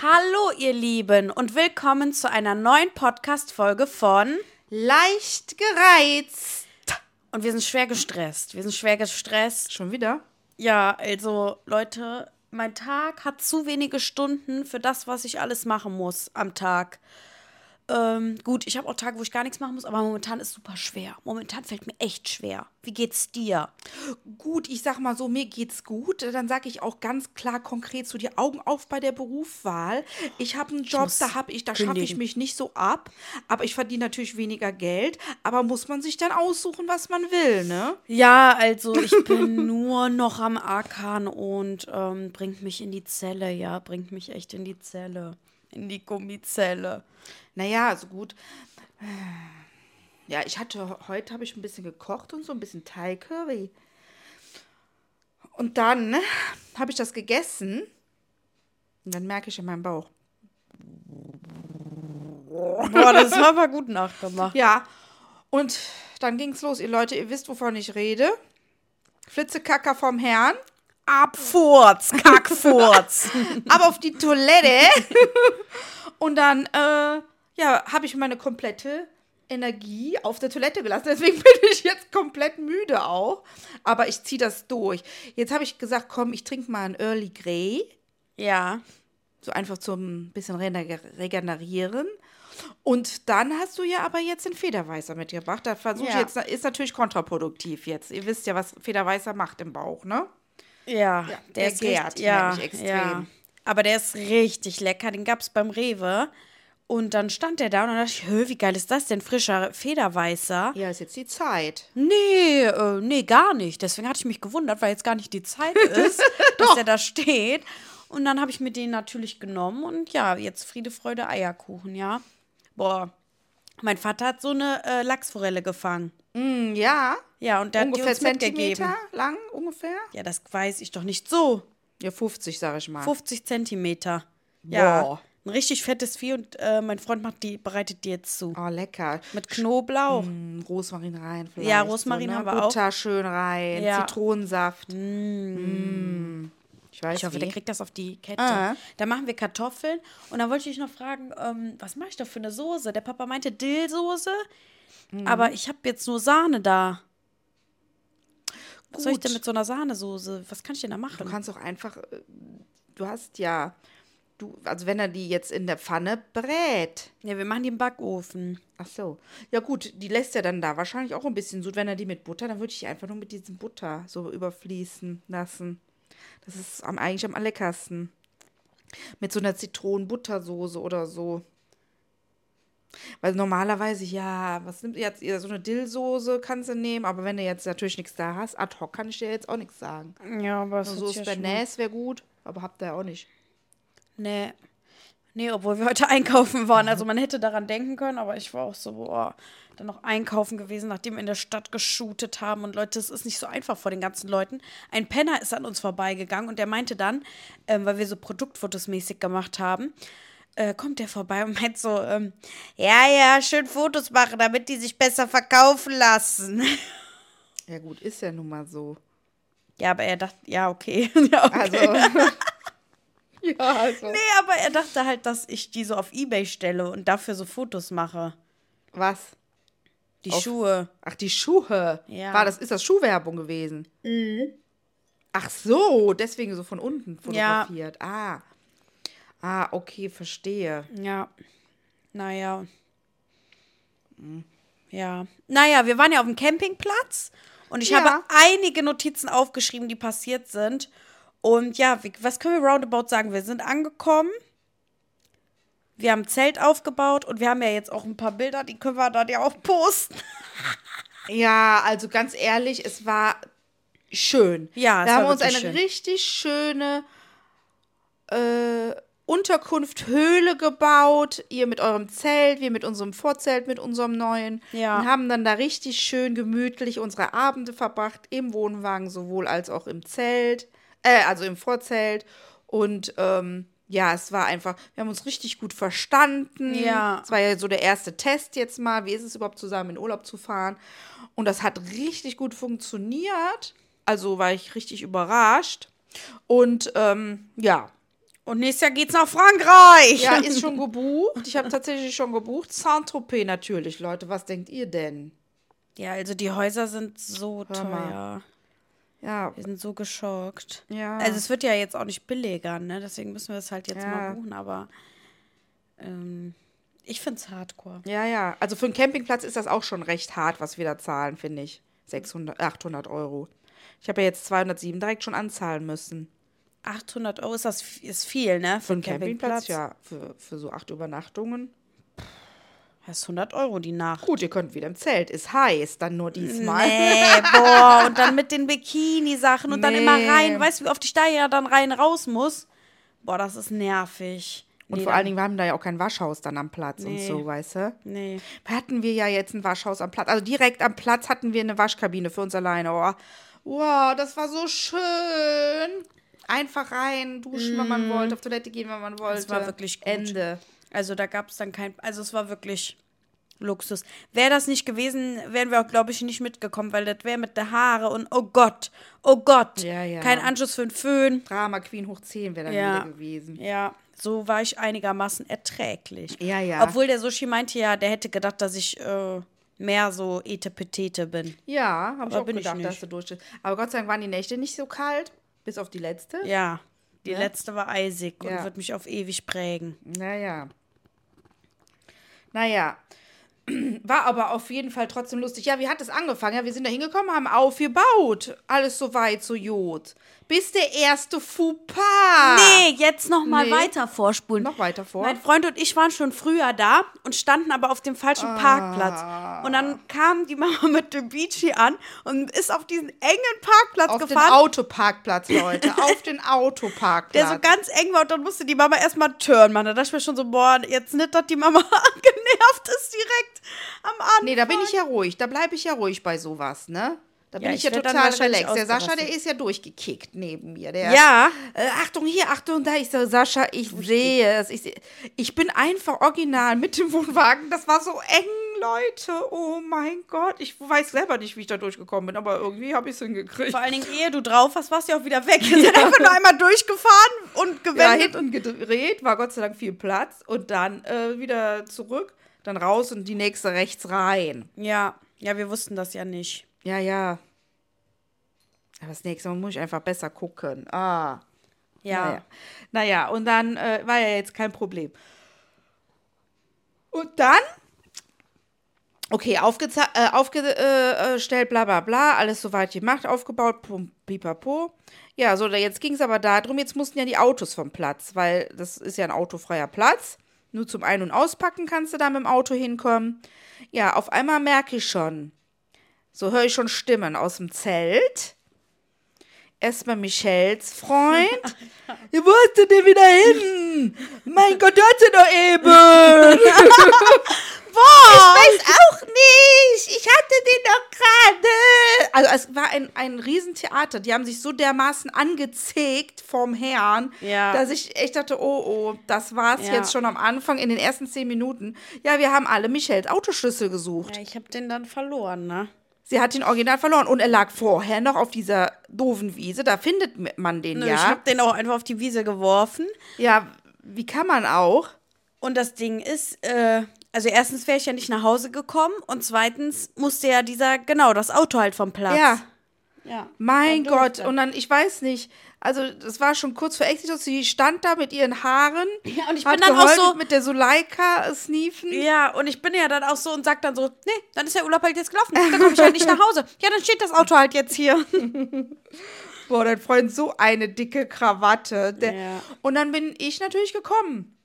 Hallo ihr Lieben und willkommen zu einer neuen Podcast-Folge von Leicht gereizt. Und wir sind schwer gestresst. Wir sind schwer gestresst. Schon wieder? Ja, also Leute, mein Tag hat zu wenige Stunden für das, was ich alles machen muss am Tag. Ähm, gut, ich habe auch Tage, wo ich gar nichts machen muss, aber momentan ist super schwer. Momentan fällt mir echt schwer. Wie geht's dir? Gut, ich sag mal so, mir geht's gut. Dann sage ich auch ganz klar konkret zu dir Augen auf bei der Berufswahl. Ich habe einen Job, da habe ich, da schaffe ich mich nicht so ab, aber ich verdiene natürlich weniger Geld, aber muss man sich dann aussuchen, was man will, ne? Ja, also ich bin nur noch am Ackern und ähm, bringt mich in die Zelle, ja, bringt mich echt in die Zelle. In die Gummizelle. Naja, also gut. Ja, ich hatte heute habe ich ein bisschen gekocht und so ein bisschen Thai Curry. Und dann ne, habe ich das gegessen und dann merke ich in meinem Bauch. Boah, das war aber gut nachgemacht. Ja, und dann ging's los. Ihr Leute, ihr wisst, wovon ich rede. Flitzekacker vom Herrn. Abfurz, Kackfurz. ab auf die Toilette. Und dann, äh, ja, habe ich meine komplette Energie auf der Toilette gelassen. Deswegen bin ich jetzt komplett müde auch. Aber ich ziehe das durch. Jetzt habe ich gesagt, komm, ich trinke mal ein Early Grey. ja. So einfach zum bisschen regenerieren. Und dann hast du ja aber jetzt den Federweißer mitgebracht. Da versuche ich Ja. jetzt, ist natürlich kontraproduktiv jetzt. Ihr wisst ja, was Federweißer macht im Bauch, ne? Ja, der ist gärt richtig, ja, extrem. ja. Aber der ist richtig lecker. Den gab es beim Rewe. Und dann stand der da und dann dachte ich, Hö, wie geil ist das denn? Frischer Federweißer. Ja, ist jetzt die Zeit. Nee, äh, nee, gar nicht. Deswegen hatte ich mich gewundert, weil jetzt gar nicht die Zeit ist, dass der da steht. Und dann habe ich mir den natürlich genommen und ja, jetzt Friede, Freude, Eierkuchen, ja. Boah, mein Vater hat so eine äh, Lachsforelle gefangen. Hm, Ja, Ja, und der hat die ungefähr uns mitgegeben. Zentimeter lang, ungefähr? Ja, das weiß ich doch nicht so. Ja, 50, sag ich mal. 50 Zentimeter. Ja, Boah. ein richtig fettes Vieh und äh, mein Freund macht die, bereitet die jetzt zu. Oh, lecker. Mit Knoblauch. Hm, Rosmarin rein vielleicht. Ja, Rosmarin so, ne? haben wir auch. Butter schön rein, Ja. Zitronensaft. Mm. Ich weiß Ich hoffe, wie. der kriegt das auf die Kette. Ah. Da machen wir Kartoffeln. Und dann wollte ich noch fragen, ähm, was mache ich da für eine Soße? Der Papa meinte Dillsoße, Mhm. aber ich habe jetzt nur Sahne da. Was soll ich Gut. denn mit so einer Sahnesoße? Was kann ich denn da machen? Du kannst auch einfach, äh, du hast ja, du, also wenn er die jetzt in der Pfanne brät. ja, wir machen die im Backofen. Ach so. Ja gut, die lässt er dann da wahrscheinlich auch ein bisschen Sud. Wenn er die mit Butter, dann würde ich die einfach nur mit diesem Butter so überfließen lassen. Das ist am, eigentlich am leckersten. Mit so einer Zitronenbuttersoße oder so. Weil normalerweise, ja, was nimmt ihr jetzt? Ja, So eine Dillsoße kannst du nehmen, aber wenn du jetzt natürlich nichts da hast, ad hoc kann ich dir jetzt auch nichts sagen. Ja, aber So ist Bernays wäre gut, aber habt ihr ja auch nicht. Nee. Nee, obwohl wir heute einkaufen waren. Also man hätte daran denken können, aber ich war auch so, boah, dann noch einkaufen gewesen, nachdem wir in der Stadt geshootet haben. Und Leute, es ist nicht so einfach vor den ganzen Leuten. Ein Penner ist an uns vorbeigegangen und der meinte dann, ähm, weil wir so Produktfotos mäßig gemacht haben, äh, kommt der vorbei und meint so, ähm, ja, ja, schön Fotos machen, damit die sich besser verkaufen lassen. Ja, gut, ist ja nun mal so. ja, aber er dachte, ja, okay. ja, okay. Also. ja, also. Nee, aber er dachte halt, dass ich die so auf Ebay stelle und dafür so Fotos mache. Was? Die Auf- Schuhe. Ach, die Schuhe. Ja. War das, ist das Schuhwerbung gewesen? Ach so, deswegen so von unten fotografiert. Ah. Ah, okay, verstehe. Ja. Naja. Ja. Naja, wir waren ja auf dem Campingplatz und ich Ja. habe einige Notizen aufgeschrieben, die passiert sind. Und ja, was können wir roundabout sagen? Wir sind angekommen. Wir haben ein Zelt aufgebaut und wir haben ja jetzt auch ein paar Bilder, die können wir dann ja auch posten. Ja, also ganz ehrlich, es war schön. Ja, es Wir haben uns eine schön. richtig schöne äh, Unterkunft, Höhle gebaut. Ihr mit eurem Zelt, wir mit unserem Vorzelt, mit unserem neuen. Ja. Und haben dann da richtig schön gemütlich unsere Abende verbracht, im Wohnwagen sowohl als auch im Zelt, äh, also im Vorzelt. Und ähm, ja, es war einfach, wir haben uns richtig gut verstanden. Ja. Es war ja so der erste Test jetzt mal, wie ist es überhaupt zusammen in Urlaub zu fahren. Und das hat richtig gut funktioniert. Also war ich richtig überrascht. Und ähm, ja, Und nächstes Jahr geht's nach Frankreich. ja, ist schon gebucht. Ich habe tatsächlich schon gebucht. Saint-Tropez natürlich, Leute. Was denkt ihr denn? Ja, also die Häuser sind so Hör mal. Ja, Wir sind so geschockt. Ja. Also es wird ja jetzt auch nicht billiger, ne? Deswegen müssen wir es halt jetzt Ja. mal buchen, aber ähm, ich find's hardcore. ja, ja. Also für einen Campingplatz ist das auch schon recht hart, was wir da zahlen, finde ich. 600, 800 Euro. Ich habe ja jetzt 207 direkt schon anzahlen müssen. 800 Euro ist das ist viel, ne? Für einen Campingplatz, ja. Für, für so acht Übernachtungen. Das ist 100 Euro die Nacht. Gut, ihr könnt wieder im Zelt. Ist heiß, dann nur diesmal. Nee, boah, und dann mit den Bikini-Sachen und dann immer Nee. rein. Weißt du, wie oft ich da ja dann rein raus muss? Boah, das ist nervig. Und Nee, vor allen Dingen, wir haben da ja auch kein Waschhaus dann am Platz und Nee. so, weißt du? Nee. Hatten wir ja jetzt ein Waschhaus am Platz. Also direkt am Platz hatten wir eine Waschkabine für uns alleine. Oh, wow, das war so schön. Einfach rein, duschen, wenn man wollte, auf Toilette gehen, wenn man wollte. Das war wirklich gut. Ende. Also da gab es dann kein, also es war wirklich Luxus. Wäre das nicht gewesen, wären wir auch, glaube ich, nicht mitgekommen, weil das wäre mit der Haare und oh Gott, oh Gott, Ja, ja. kein Anschluss für einen Föhn. Drama Queen hoch 10 wäre dann Ja. wieder gewesen. Ja, so war ich einigermaßen erträglich. Ja, ja. Obwohl der Sushi meinte ja, der hätte gedacht, dass ich äh, mehr so etepetete bin. Ja, habe ich Aber auch bin ich gedacht, nicht. dass du durchstehst. Aber Gott sei Dank waren die Nächte nicht so kalt, bis auf die letzte. Ja, die Ja. letzte war eisig und wird mich auf ewig prägen. Naja. Naja. War aber auf jeden Fall trotzdem lustig. Ja, wie hat es angefangen? Ja, wir sind da hingekommen, haben aufgebaut. Alles so weit, so Jod. Bis der erste Fauxpas. Nee, jetzt noch mal Nee. weiter vorspulen. Noch weiter vor. Mein Freund und ich waren schon früher da und standen aber auf dem falschen Ah. Parkplatz. Und dann kam die Mama mit dem Beachy an und ist auf diesen engen Parkplatz auf den gefahren, Autoparkplatz, Leute. auf den Autoparkplatz. der so ganz eng war. Und dann musste die Mama erstmal turn machen. Da dachte ich mir schon so, boah, jetzt nicht, dass die Mama genervt ist direkt am Anfang. Nee, da bin ich ja ruhig. Da bleibe ich ja ruhig bei sowas, ne? Da bin Ja, ich ich ja total relaxed. Der Sascha, der ist ja durchgekickt neben mir. Der, Ja. Äh, Achtung hier, Achtung da. Ich so, Sascha, ich sehe es. Ich, seh- ich bin einfach original mit dem Wohnwagen. Das war so eng, Leute. Oh mein Gott. Ich weiß selber nicht, wie ich da durchgekommen bin, aber irgendwie habe ich es hingekriegt. Vor allen Dingen, ehe du drauf warst, warst du ja auch wieder weg. Wir sind einfach nur einmal durchgefahren und Ja, gewendet. hinten gedreht, war Gott sei Dank viel Platz. Und dann äh, wieder zurück, dann raus und die nächste rechts rein. ja, ja, wir wussten das ja nicht. Ja, ja. Aber das nächste Mal muss ich einfach besser gucken. Ah. Ja. Naja, naja und dann äh, war ja jetzt kein Problem. Und dann, okay, aufgezeigt, äh, aufgestellt, bla bla bla, alles soweit gemacht, aufgebaut, pum, pipapo. Ja, so, jetzt ging es aber darum, jetzt mussten ja die Autos vom Platz, weil das ist ja ein autofreier Platz. Nur zum Ein- und Auspacken kannst du da mit dem Auto hinkommen. Ja, auf einmal merke ich schon, so höre ich schon Stimmen aus dem Zelt. erstmal Michels Freund. ja, wo ist du denn wieder hin? Mein Gott, hört sie doch eben. Boah! Ich weiß auch nicht. Ich hatte den doch gerade. Also es war ein, ein Riesentheater. Die haben sich so dermaßen angezegt vom Herrn, Ja. dass ich echt dachte, oh, oh, das war's Ja. jetzt schon am Anfang in den ersten zehn Minuten. Ja, wir haben alle Michels Autoschlüssel gesucht. Ja, ich habe den dann verloren, ne? Sie hat den Original verloren und er lag vorher noch auf dieser doofen Wiese. Da findet man den Ich ja. habe den auch einfach auf die Wiese geworfen. Ja, wie kann man auch? Und das Ding ist, äh, also erstens wäre ich ja nicht nach Hause gekommen und zweitens musste ja dieser, genau, das Auto halt vom Platz. Ja. Ja. Mein Dann Gott, und dann, ich weiß nicht, also das war schon kurz vor Exitus, sie stand da mit ihren Haaren. Ja, und ich hat bin dann auch so- mit der Suleika äh, sneefen. Ja, und ich bin ja dann auch so und sag dann so, nee, dann ist der Urlaub halt jetzt gelaufen. Dann komme ich halt nicht nach Hause. Ja, dann steht das Auto halt jetzt hier. Boah, dein Freund so eine dicke Krawatte. Der, Ja. Und dann bin ich natürlich gekommen.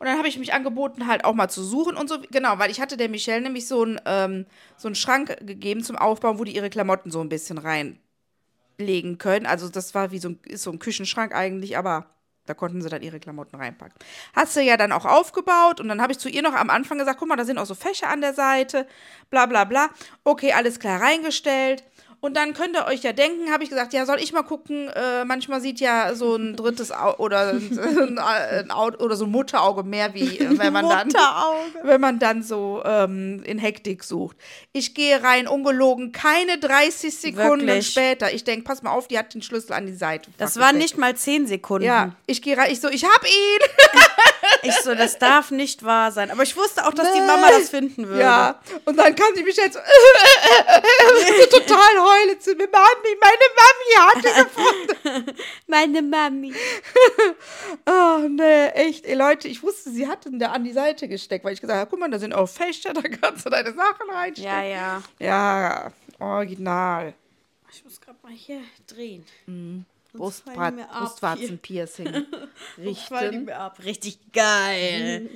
Und dann habe ich mich angeboten, halt auch mal zu suchen und so. Genau, weil ich hatte der Michelle nämlich so einen ähm, so einen Schrank gegeben zum Aufbauen, wo die ihre Klamotten so ein bisschen reinlegen können. Also das war wie so ein, ist so ein Küchenschrank eigentlich, aber da konnten sie dann ihre Klamotten reinpacken. Hat sie ja dann auch aufgebaut und dann habe ich zu ihr noch am Anfang gesagt, guck mal, da sind auch so Fächer an der Seite, bla bla bla. Okay, alles klar reingestellt. Und dann könnt ihr euch ja denken, habe ich gesagt, ja, soll ich mal gucken, äh, manchmal sieht ja so ein drittes Au oder ein, ein Au oder so ein Mutterauge mehr, wie äh, wenn man dann wenn man dann so ähm, in Hektik sucht. Ich gehe rein, ungelogen, keine 30 Sekunden Wirklich? später. Ich denke, pass mal auf, die hat den Schlüssel an die Seite. Das waren nicht mal zehn Sekunden. Ja, ich gehe rein, ich so, ich hab ihn. Ich so, das darf nicht wahr sein. Aber ich wusste auch, dass die Mama das finden würde. Ja, und dann kam sie mich jetzt so, so total heulend zu mir, Mami, meine Mami hat ihn gefunden. Meine Mami. Oh, nee, echt. Ey, Leute, ich wusste, sie hat ihn da an die Seite gesteckt, weil ich gesagt habe, guck mal, da sind auch Fächer, da kannst du deine Sachen reinstecken. Ja, ja. Ja, original. Ich muss gerade mal hier drehen. Brustbrat- ab Brustwarzenpiercing richten. ab. Richtig geil.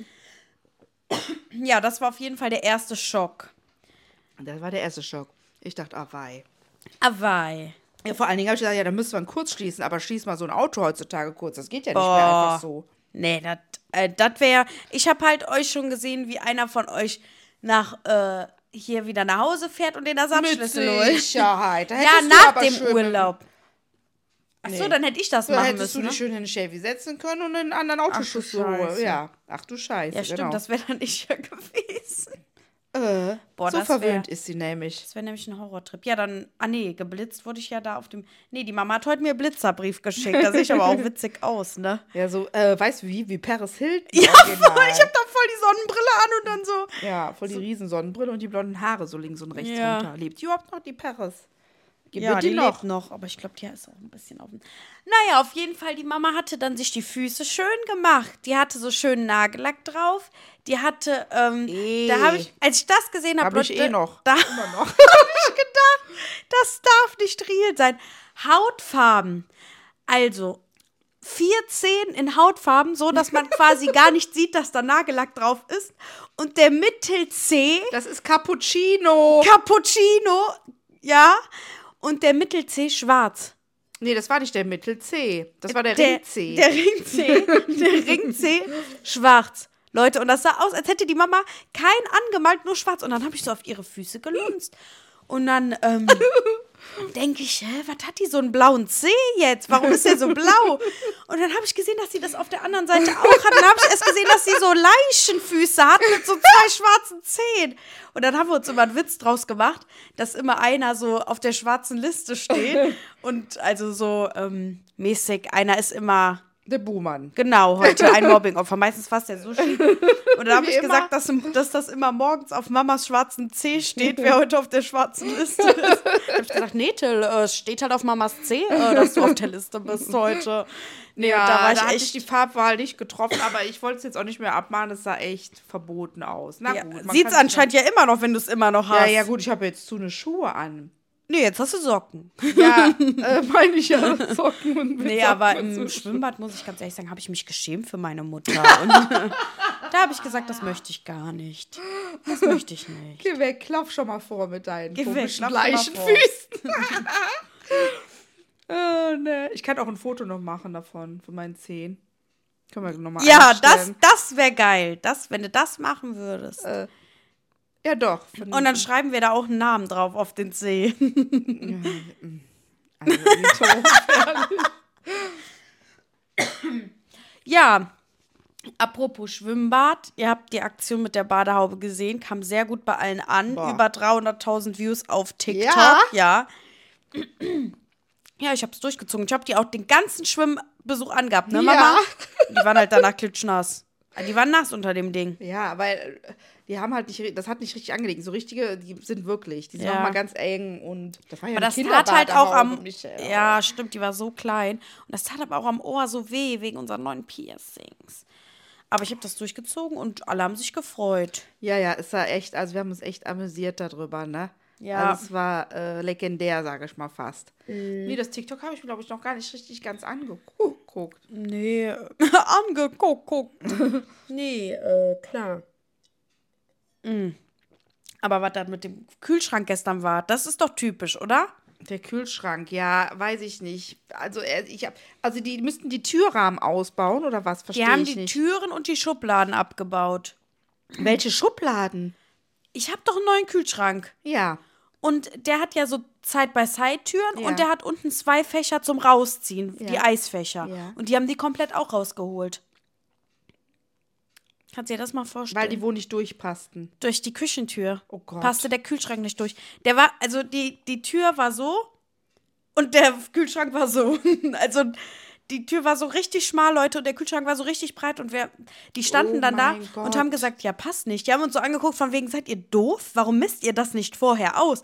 Ja, das war auf jeden Fall der erste Schock. Das war der erste Schock. Ich dachte, ah, wei. Awei. Ja, vor allen Dingen habe ich gesagt, ja, dann müsste man kurz schließen, aber schließ mal so ein Auto heutzutage kurz. Das geht ja nicht Boah. mehr einfach so. Nee, das äh, wäre. Ich habe halt euch schon gesehen, wie einer von euch nach äh, hier wieder nach Hause fährt und den Ersatzschlüssel holt. Sicherheit. Da Ja, nach dem schön- Urlaub. Achso, Nee. dann hätte ich das Da machen hättest müssen. du ne? dich schön in den Chevy setzen können und einen anderen Autoschlüssel Scheiße. holen. Ja, ach du Scheiße. Ja, stimmt, genau. das wäre dann ich ja gewesen. äh, Boah, so verwöhnt wär- ist sie nämlich. Das wäre nämlich ein Horrortrip. Ja, dann, ah nee, geblitzt wurde ich ja da auf dem. Nee, die Mama hat heute mir Blitzerbrief geschickt. Da sehe ich aber auch witzig aus, ne? Ja, so, äh, weißt du wie? Wie Paris Hilton. Ja, voll, ich habe da voll die Sonnenbrille an und dann so. Ja, voll die Riesensonnenbrille und die blonden Haare so links und rechts Ja. runter. Lebt überhaupt noch die Paris? Gibt Ja, die, die noch? lebt noch, aber ich glaube, die ist auch ein bisschen auf dem. Naja, auf jeden Fall, die Mama hatte dann sich die Füße schön gemacht. Die hatte so schönen Nagellack drauf. Die hatte, ähm, Eh. da habe ich, als ich das gesehen habe, Hab ich eh noch. Da Immer noch. habe ich gedacht, das darf nicht real sein. Hautfarben. Also, vier Zehen in Hautfarben, so dass man quasi gar nicht sieht, dass da Nagellack drauf ist. Und der Mittel-C Das ist Cappuccino. Cappuccino, ja, und der Mittel-C schwarz. nee, das war nicht der Mittel C. Das war der, Der Ring C. Der Ring C, der Ring C schwarz. Leute, und das sah aus, als hätte die Mama kein angemalt, nur schwarz. Und dann habe ich so auf ihre Füße gelunzt. Und dann ähm, denke ich, hä, was hat die so einen blauen C jetzt? Warum ist der so blau? Und dann habe ich gesehen, dass sie das auf der anderen Seite auch hat. Und dann habe ich erst gesehen, dass sie so Leichenfüße hat mit so zwei schwarzen Zehen. Und dann haben wir uns immer einen Witz draus gemacht, dass immer einer so auf der schwarzen Liste steht. Und also so ähm, mäßig, einer ist immer Der Buhmann. Genau, heute ein Mobbing-Opfer. Meistens fast der Sushi. Und dann habe ich immer. gesagt, dass, dass das immer morgens auf Mamas schwarzen C steht, wer heute auf der schwarzen Liste ist. Da habe ich gesagt, nee, Till, äh, es steht halt auf Mamas C, äh, dass du auf der Liste bist heute. Nee, Ja, da war ich hatte echt. ich die Farbwahl nicht getroffen, aber ich wollte es jetzt auch nicht mehr abmahnen. Es sah echt verboten aus. Na ja, gut. Sieht's kann anscheinend ja immer noch, wenn du es immer noch Ja, hast. ja, gut, ich habe jetzt zu eine Schuhe an. Nee, jetzt hast du Socken. Ja, äh, meine ich ja. Socken und mit Nee, Socken aber im so. Schwimmbad, muss ich ganz ehrlich sagen, habe ich mich geschämt für meine Mutter. Und da habe ich gesagt, das möchte ich gar nicht. Das möchte ich nicht. Geh weg, lauf schon mal vor mit deinen Geh komischen lauf schon mal gleichen vor. Füßen. Oh, ne. Ich kann auch ein Foto noch machen davon, von meinen Zehen. Können wir nochmal Ja, das, das wäre geil. Das, wenn du das machen würdest. Ja, doch. Und dann schreiben wir da auch einen Namen drauf auf den Zeh. also. Ja, apropos Schwimmbad. Ihr habt die Aktion mit der Badehaube gesehen. Kam sehr gut bei allen an. Boah. Über 300.000 Views auf TikTok. Ja? Ja. Ja, ich hab's durchgezogen. Ich hab die auch den ganzen Schwimmbesuch angehabt, ne, Mama? Ja. Die waren halt danach klitschnass. Die waren nass unter dem Ding. Ja, weil äh, die haben halt nicht, das hat nicht richtig angelegt. So richtige, die sind wirklich, die sind Ja. auch mal ganz eng und das war ja Aber eine das tat halt auch am. Kinderbadehaube, Michelle. Ja, stimmt, die war so klein. Und das tat aber auch am Ohr so weh wegen unseren neuen Piercings. Aber ich habe das durchgezogen und alle haben sich gefreut. Ja, ja, es war echt, also wir haben uns echt amüsiert darüber, ne? Ja. Also es war äh, legendär, sage ich mal fast. Nee, das TikTok habe ich, glaube ich, noch gar nicht richtig ganz angeguckt. Nee, angeguckt. guckt. nee, äh, klar. Mm. Aber was da mit dem Kühlschrank gestern war, das ist doch typisch, oder? Der Kühlschrank, ja, weiß ich nicht. Also er- ich hab, also die müssten die Türrahmen ausbauen oder was? Die Verstehe haben ich die nicht. Türen und die Schubladen abgebaut. Welche Schubladen? Ich habe doch einen neuen Kühlschrank. Ja. Und der hat ja so Side-by-Side-Türen Ja. und der hat unten zwei Fächer zum Rausziehen, die Ja. Eisfächer. Ja. Und die haben die komplett auch rausgeholt. Kannst du dir das mal vorstellen? Weil die wohl nicht durchpassten. durch die Küchentür Oh Gott. passte der Kühlschrank nicht durch. Der war, also die, die Tür war so und der Kühlschrank war so. also die Tür war so richtig schmal, Leute, und der Kühlschrank war so richtig breit und wir, die standen Oh dann da mein und Gott. haben gesagt, ja, passt nicht. Die haben uns so angeguckt, von wegen, seid ihr doof? Warum misst ihr das nicht vorher aus?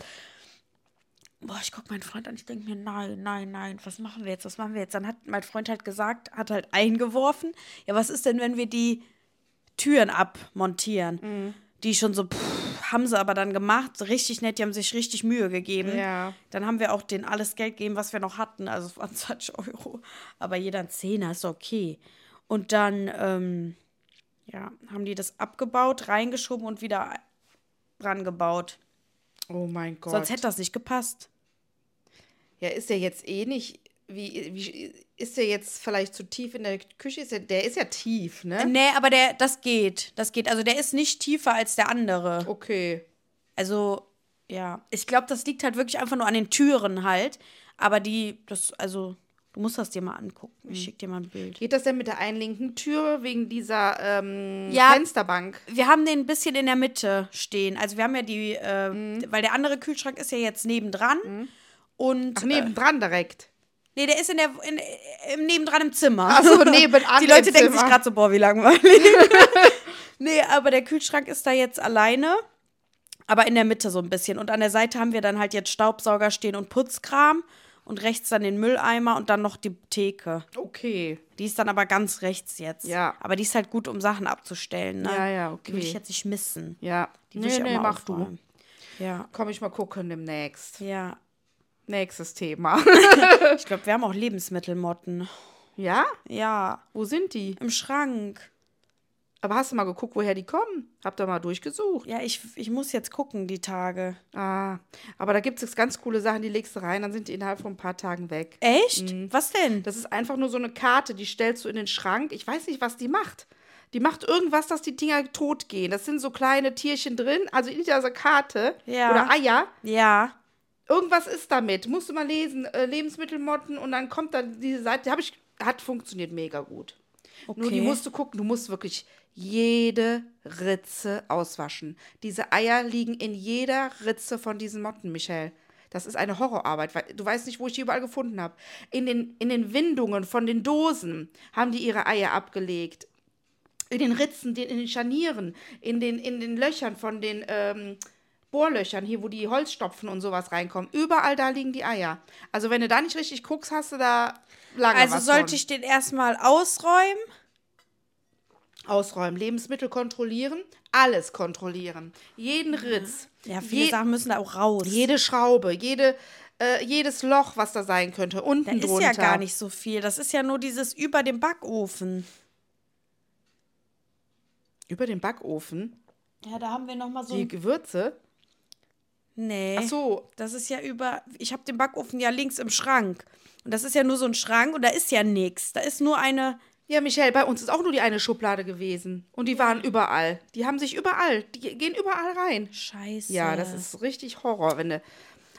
Boah, ich guck meinen Freund an, ich denke mir, nein, nein, nein, was machen wir jetzt, was machen wir jetzt? Dann hat mein Freund halt gesagt, hat halt eingeworfen, ja, was ist denn, wenn wir die Türen abmontieren? Mhm. Die schon so, pff, haben sie aber dann gemacht, richtig nett, die haben sich richtig Mühe gegeben. Ja. Dann haben wir auch denen alles Geld gegeben, was wir noch hatten, also es waren 20 Euro, aber jeder ein Zehner ist okay. Und dann, ähm, ja, haben die das abgebaut, reingeschoben und wieder dran gebaut. Oh mein Gott. Sonst hätte das nicht gepasst. Ja, ist der jetzt eh nicht. Wie, wie ist der jetzt vielleicht zu tief in der Küche? Ist der, der ist ja tief, ne? Nee, aber der, das geht. Das geht. Also der ist nicht tiefer als der andere. Okay. Also, ja. Ich glaube, das liegt halt wirklich einfach nur an den Türen halt. Aber die, das, also, du musst das dir mal angucken. Mhm. Ich schick dir mal ein Bild. Geht das denn mit der einen linken Tür wegen dieser ähm, Ja. Fensterbank? Wir haben den ein bisschen in der Mitte stehen. Also wir haben ja die, äh, Mhm. weil der andere Kühlschrank ist ja jetzt nebendran. Und Ach, nebendran direkt. Nee, der ist in der, in, im nebendran im Zimmer. Ach so, nebenan Die Leute denken sich Zimmer. gerade so, boah, wie langweilig. nee, aber der Kühlschrank ist da jetzt alleine, aber in der Mitte so ein bisschen. Und an der Seite haben wir dann halt jetzt Staubsauger stehen und Putzkram und rechts dann den Mülleimer und dann noch die Theke. Okay. Die ist dann aber ganz rechts jetzt. Ja. Aber die ist halt gut, um Sachen abzustellen, ne? Ja, ja, Die will ich okay. jetzt nicht missen. Ja. Die will nee, ich auch nee, mal mach du. aufräumen. Ja, Komm ich mal gucken demnächst. ja. Nächstes Thema. Ich glaube, wir haben auch Lebensmittelmotten. ja? Ja, Wo sind die? im Schrank. Aber hast du mal geguckt, woher die kommen? Habt ihr mal durchgesucht? Ja, ich, ich muss jetzt gucken, die Tage. Ah, aber da gibt es ganz coole Sachen, die legst du rein, dann sind die innerhalb von ein paar Tagen weg. Echt? Was denn? Das ist einfach nur so eine Karte, die stellst du in den Schrank. Ich weiß nicht, was die macht. Die macht irgendwas, dass die Dinger tot gehen. Das sind so kleine Tierchen drin, also in dieser Karte. Ja. Oder Eier. Ja. Irgendwas ist damit. Musst du mal lesen. Äh, Lebensmittelmotten und dann kommt dann diese Seite. Die habe ich, hat funktioniert mega gut. Nur die Okay. musst du gucken, du musst wirklich jede Ritze auswaschen. Diese Eier liegen in jeder Ritze von diesen Motten, Michelle. Das ist eine Horrorarbeit, weil du weißt nicht, wo ich die überall gefunden habe. In den, in den Windungen von den Dosen haben die ihre Eier abgelegt. In den Ritzen, in den Scharnieren, in den, in den Löchern von den ähm, Bohrlöchern, hier, wo die Holzstopfen und sowas reinkommen. Überall da liegen die Eier. Also, wenn du da nicht richtig guckst, hast du da lange Also was sollte von. ich den erstmal ausräumen? Ausräumen, Lebensmittel kontrollieren, alles kontrollieren. Jeden Ritz. Ja, viele je, Sachen müssen da auch raus. Jede Schraube, jede, äh, jedes Loch, was da sein könnte, da unten ist drunter. ja gar nicht so viel. Das ist ja nur dieses über dem Backofen. Über den Backofen, Ja, da haben wir noch mal so die ein, Gewürze. Nee. Ach so. Das ist ja über. Ich habe den Backofen ja links im Schrank. Und das ist ja nur so ein Schrank und da ist ja nichts. Da ist nur eine. Ja, Michelle, bei uns ist auch nur die eine Schublade gewesen. Und die waren überall. Die haben sich überall, die gehen überall rein. Scheiße. Ja, das ist richtig Horror, wenn du.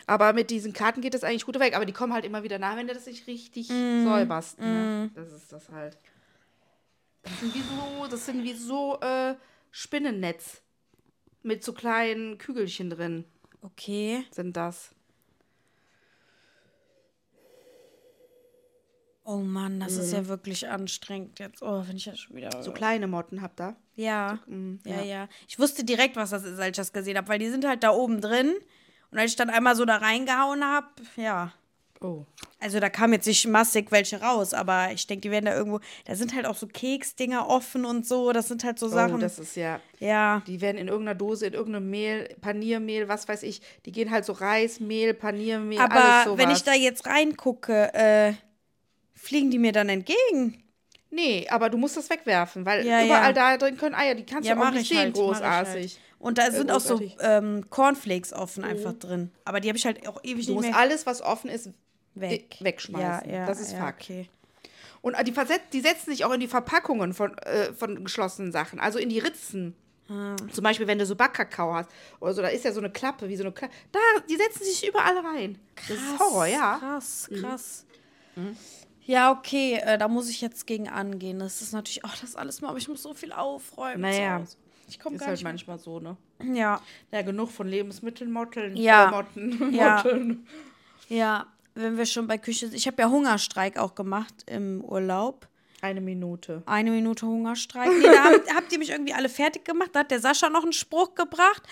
Aber mit diesen Karten geht das eigentlich gut weg. Aber die kommen halt immer wieder nach, wenn du das nicht richtig säuberst. Ne? Das ist das halt. Das sind wie so, das sind wie so äh, Spinnennetz. Mit so kleinen Kügelchen drin Okay. sind das. Oh Mann, das ist ja wirklich anstrengend jetzt. Oh, wenn ich das schon wieder. So kleine Motten habt ihr. Ja. mm, ja, ja. ja, Ich wusste direkt, was das ist, als ich das gesehen habe, weil die sind halt da oben drin. Und als ich dann einmal so da reingehauen habe, ja. Oh. Also da kam jetzt nicht massig welche raus, aber ich denke, die werden da irgendwo. Da sind halt auch so Keksdinger offen und so. Das sind halt so Sachen. Oh, das ist ja. ja. Die werden in irgendeiner Dose, in irgendeinem Mehl, Paniermehl, was weiß ich. Die gehen halt so Reis, Mehl, Paniermehl, alles Aber sowas. wenn ich da jetzt reingucke, äh, fliegen die mir dann entgegen? Nee, aber du musst das wegwerfen, weil Ja, überall ja. da drin können Eier. Die kannst Ja, du auch nicht ich sehen, halt. ich großartig. Halt. Und da sind auch so ähm, Cornflakes offen einfach drin. Aber die habe ich halt auch ewig Du nicht musst mehr alles, was offen ist, weg. wegschmeißen. Ja, ja, das ist ja, Fakt. okay. Und die, verset die setzen sich auch in die Verpackungen von, äh, von geschlossenen Sachen, also in die Ritzen. Ah. Zum Beispiel, wenn du so Backkakao hast oder so, da ist ja so eine Klappe, wie so eine Klappe. Da, die setzen sich überall rein. Das ist Horror, ja. Mhm. Krass, krass. Ja, okay, äh, da muss ich jetzt gegen angehen. Das ist natürlich, ach, das alles mal, aber ich muss so viel aufräumen. Naja. Ich komme Ist gar halt nicht mehr- manchmal so, ne? Ja, Ja, genug von Lebensmitteln, Motteln, Ja. äh, Motten, Ja. Motteln. ja, wenn wir schon bei Küche sind. Ich habe ja Hungerstreik auch gemacht im Urlaub. Eine Minute. Eine Minute Hungerstreik. Nee, da habt, habt ihr mich irgendwie alle fertig gemacht. Da hat der Sascha noch einen Spruch gebracht.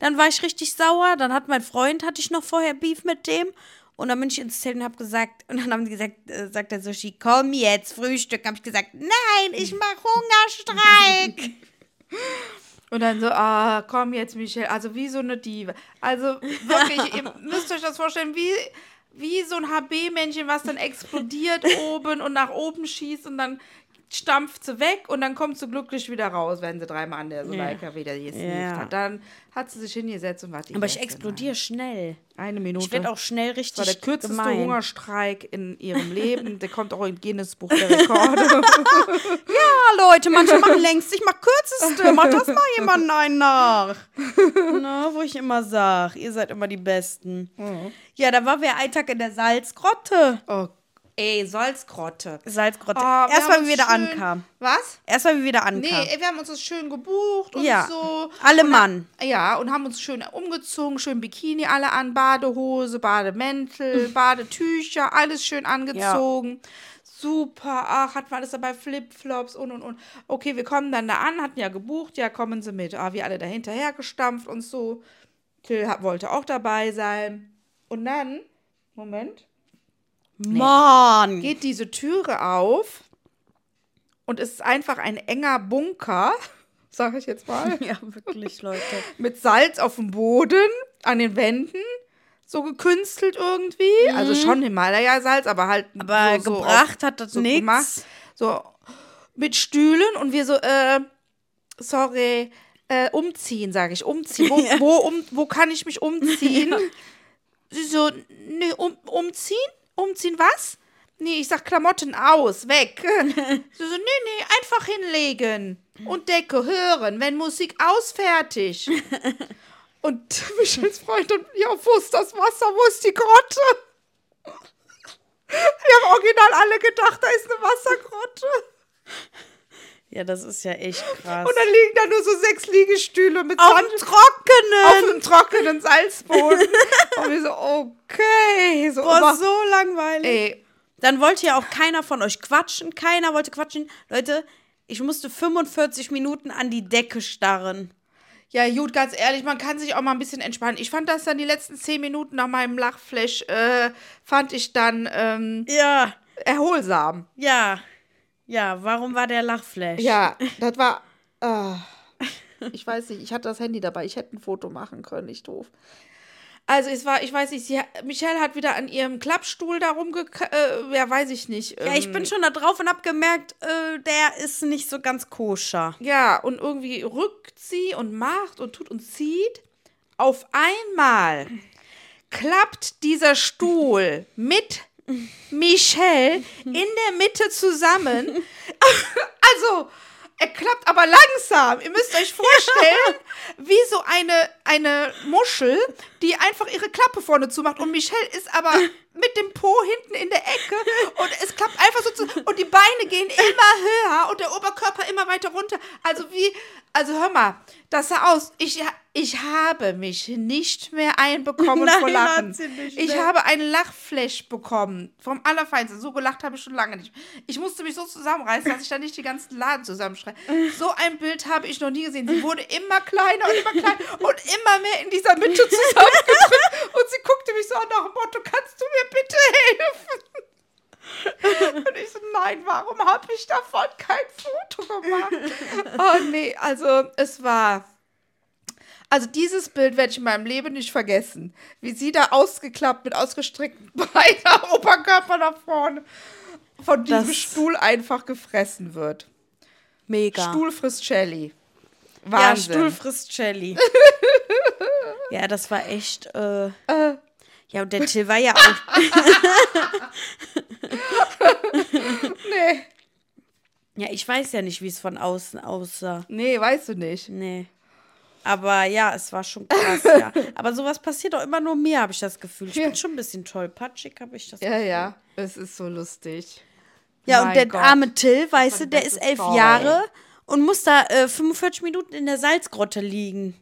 Dann war ich richtig sauer. Dann hat mein Freund, hatte ich noch vorher Beef mit dem. Und dann bin ich ins Zelt und habe gesagt, und dann haben die gesagt, äh, sagt der Sushi, komm jetzt, Frühstück. Habe ich gesagt, nein, ich mach Hungerstreik. Und dann so, ah, komm jetzt, Michelle. Also wie so eine Diebe. Also wirklich, ihr müsst euch das vorstellen, wie, wie so ein HB-Männchen, was dann explodiert oben und nach oben schießt und dann stampft sie weg und dann kommt sie glücklich wieder raus, wenn sie dreimal an der Soleika wieder gesneakt Ja. hat. Dann hat sie sich hingesetzt und war die Aber ich Beste. explodiere schnell. Eine Minute. Ich werde auch schnell richtig das war der kürzeste gemein. Hungerstreik in ihrem Leben. Der kommt auch im Guinness-Buch der Rekorde. Ja, Leute, manche machen längst, ich mach kürzeste. Mach das mal jemanden einen nach. Na, wo ich immer sag, ihr seid immer die Besten. Ja, da war wir einen Tag in der Salzgrotte. oh, ey, Salzgrotte. Salzgrotte. Wir Erstmal, haben wie wir da ankamen. Was? Erstmal, wie wir da ankamen. Nee, wir haben uns das schön gebucht und Ja, so. alle und Mann. Dann, ja, und haben uns schön umgezogen, schön Bikini alle an, Badehose, Bademäntel, Badetücher, alles schön angezogen. Super, ach, hatten wir alles dabei, Flipflops und und und. Okay, wir kommen dann da an, hatten ja gebucht, ja, kommen Sie mit. Ah, wir alle da hinterher gestampft und so. Till hat, wollte auch dabei sein. Und dann, Moment, Mann. geht diese Türe auf und es ist einfach ein enger Bunker, sag ich jetzt mal, Ja, wirklich, Leute. mit Salz auf dem Boden, an den Wänden, so gekünstelt irgendwie. Also schon Himalaya-Salz, aber halt Mhm. Aber so, so gebracht auf- hat das so nix. gemacht. So mit Stühlen und wir so, äh, sorry, äh, umziehen, sage ich, umziehen. Wo, wo, um, wo kann ich mich umziehen? Sie so, nee, um, umziehen? Umziehen was? Nee, ich sag Klamotten aus, weg. Sie so, nee, nee, einfach hinlegen. Und Decke hören, wenn Musik aus, fertig. Und Michels Freund und ja, wo ist das Wasser, wo ist die Grotte? Wir haben original alle gedacht, da ist eine Wassergrotte. Ja, das ist ja echt krass. Und dann liegen da nur so sechs Liegestühle mit Auf Sand Trockenen. auf dem trockenen Salzboden. und wir so, okay. So, Boah, so langweilig. ey, Dann wollte ja auch keiner von euch quatschen. Keiner wollte quatschen. Leute, ich musste 45 Minuten an die Decke starren. Ja, gut, ganz ehrlich, man kann sich auch mal ein bisschen entspannen. Ich fand das dann die letzten zehn Minuten nach meinem Lachflash, äh, fand ich dann ähm, Ja, erholsam. ja. Ja, warum war der Lachflash? Ja, das war. ah. ich weiß nicht, ich hatte das Handy dabei. Ich hätte ein Foto machen können, ich doof. Also es war, ich weiß nicht, sie, Michelle hat wieder an ihrem Klappstuhl da rumge... Äh, ja, weiß ich nicht. Ja, ich ähm, bin schon da drauf und hab gemerkt, äh, der ist nicht so ganz koscher. Ja, und irgendwie rückt sie und macht und tut und zieht. auf einmal klappt dieser Stuhl mit Michelle in der Mitte zusammen. Also, er klappt aber langsam. Ihr müsst euch vorstellen, wie so eine, eine Muschel, die einfach ihre Klappe vorne zumacht. Und Michelle ist aber mit dem Po hinten in der Ecke und es klappt einfach so zu. Und die Beine gehen immer höher und der Oberkörper immer weiter runter. Also wie, also hör mal, das sah aus. Ich, ich habe mich nicht mehr einbekommen Nein, vor Lachen. ich habe einen Lachflash bekommen. Vom Allerfeinsten. So gelacht habe ich schon lange nicht. Ich musste mich so zusammenreißen, dass ich da nicht die ganzen Laden zusammenschreie. So ein Bild habe ich noch nie gesehen. Sie wurde immer kleiner und immer kleiner und immer mehr in dieser Mitte zusammengedrückt. Und sie guckte mich so an nach dem Motto, kannst du mir bitte helfen? Und ich so, nein, warum habe ich davon kein Foto gemacht? Oh nee, also es war... Also dieses Bild werde ich in meinem Leben nicht vergessen. Wie sie da ausgeklappt mit ausgestreckten Beinen, Oberkörper nach vorne, von diesem Das- Stuhl einfach gefressen wird. Mega. Stuhl frisst Shelly. ja, Wahnsinn. Stuhl frisst Jelly. ja, das war echt. Äh, ja, und der Till war ja auch. Nee. Ja, ich weiß ja nicht, wie es von außen aussah. Nee, weißt du nicht. Nee. Aber ja, es war schon krass, ja. Aber sowas passiert doch immer nur mir, habe ich das Gefühl. Ich Ja. bin schon ein bisschen tollpatschig, habe ich das Ja, Gefühl. ja. Es ist so lustig. Ja, Mein und der Gott. arme Till, weißt du, der ist elf toll. Jahre und muss da äh, 45 Minuten in der Salzgrotte liegen.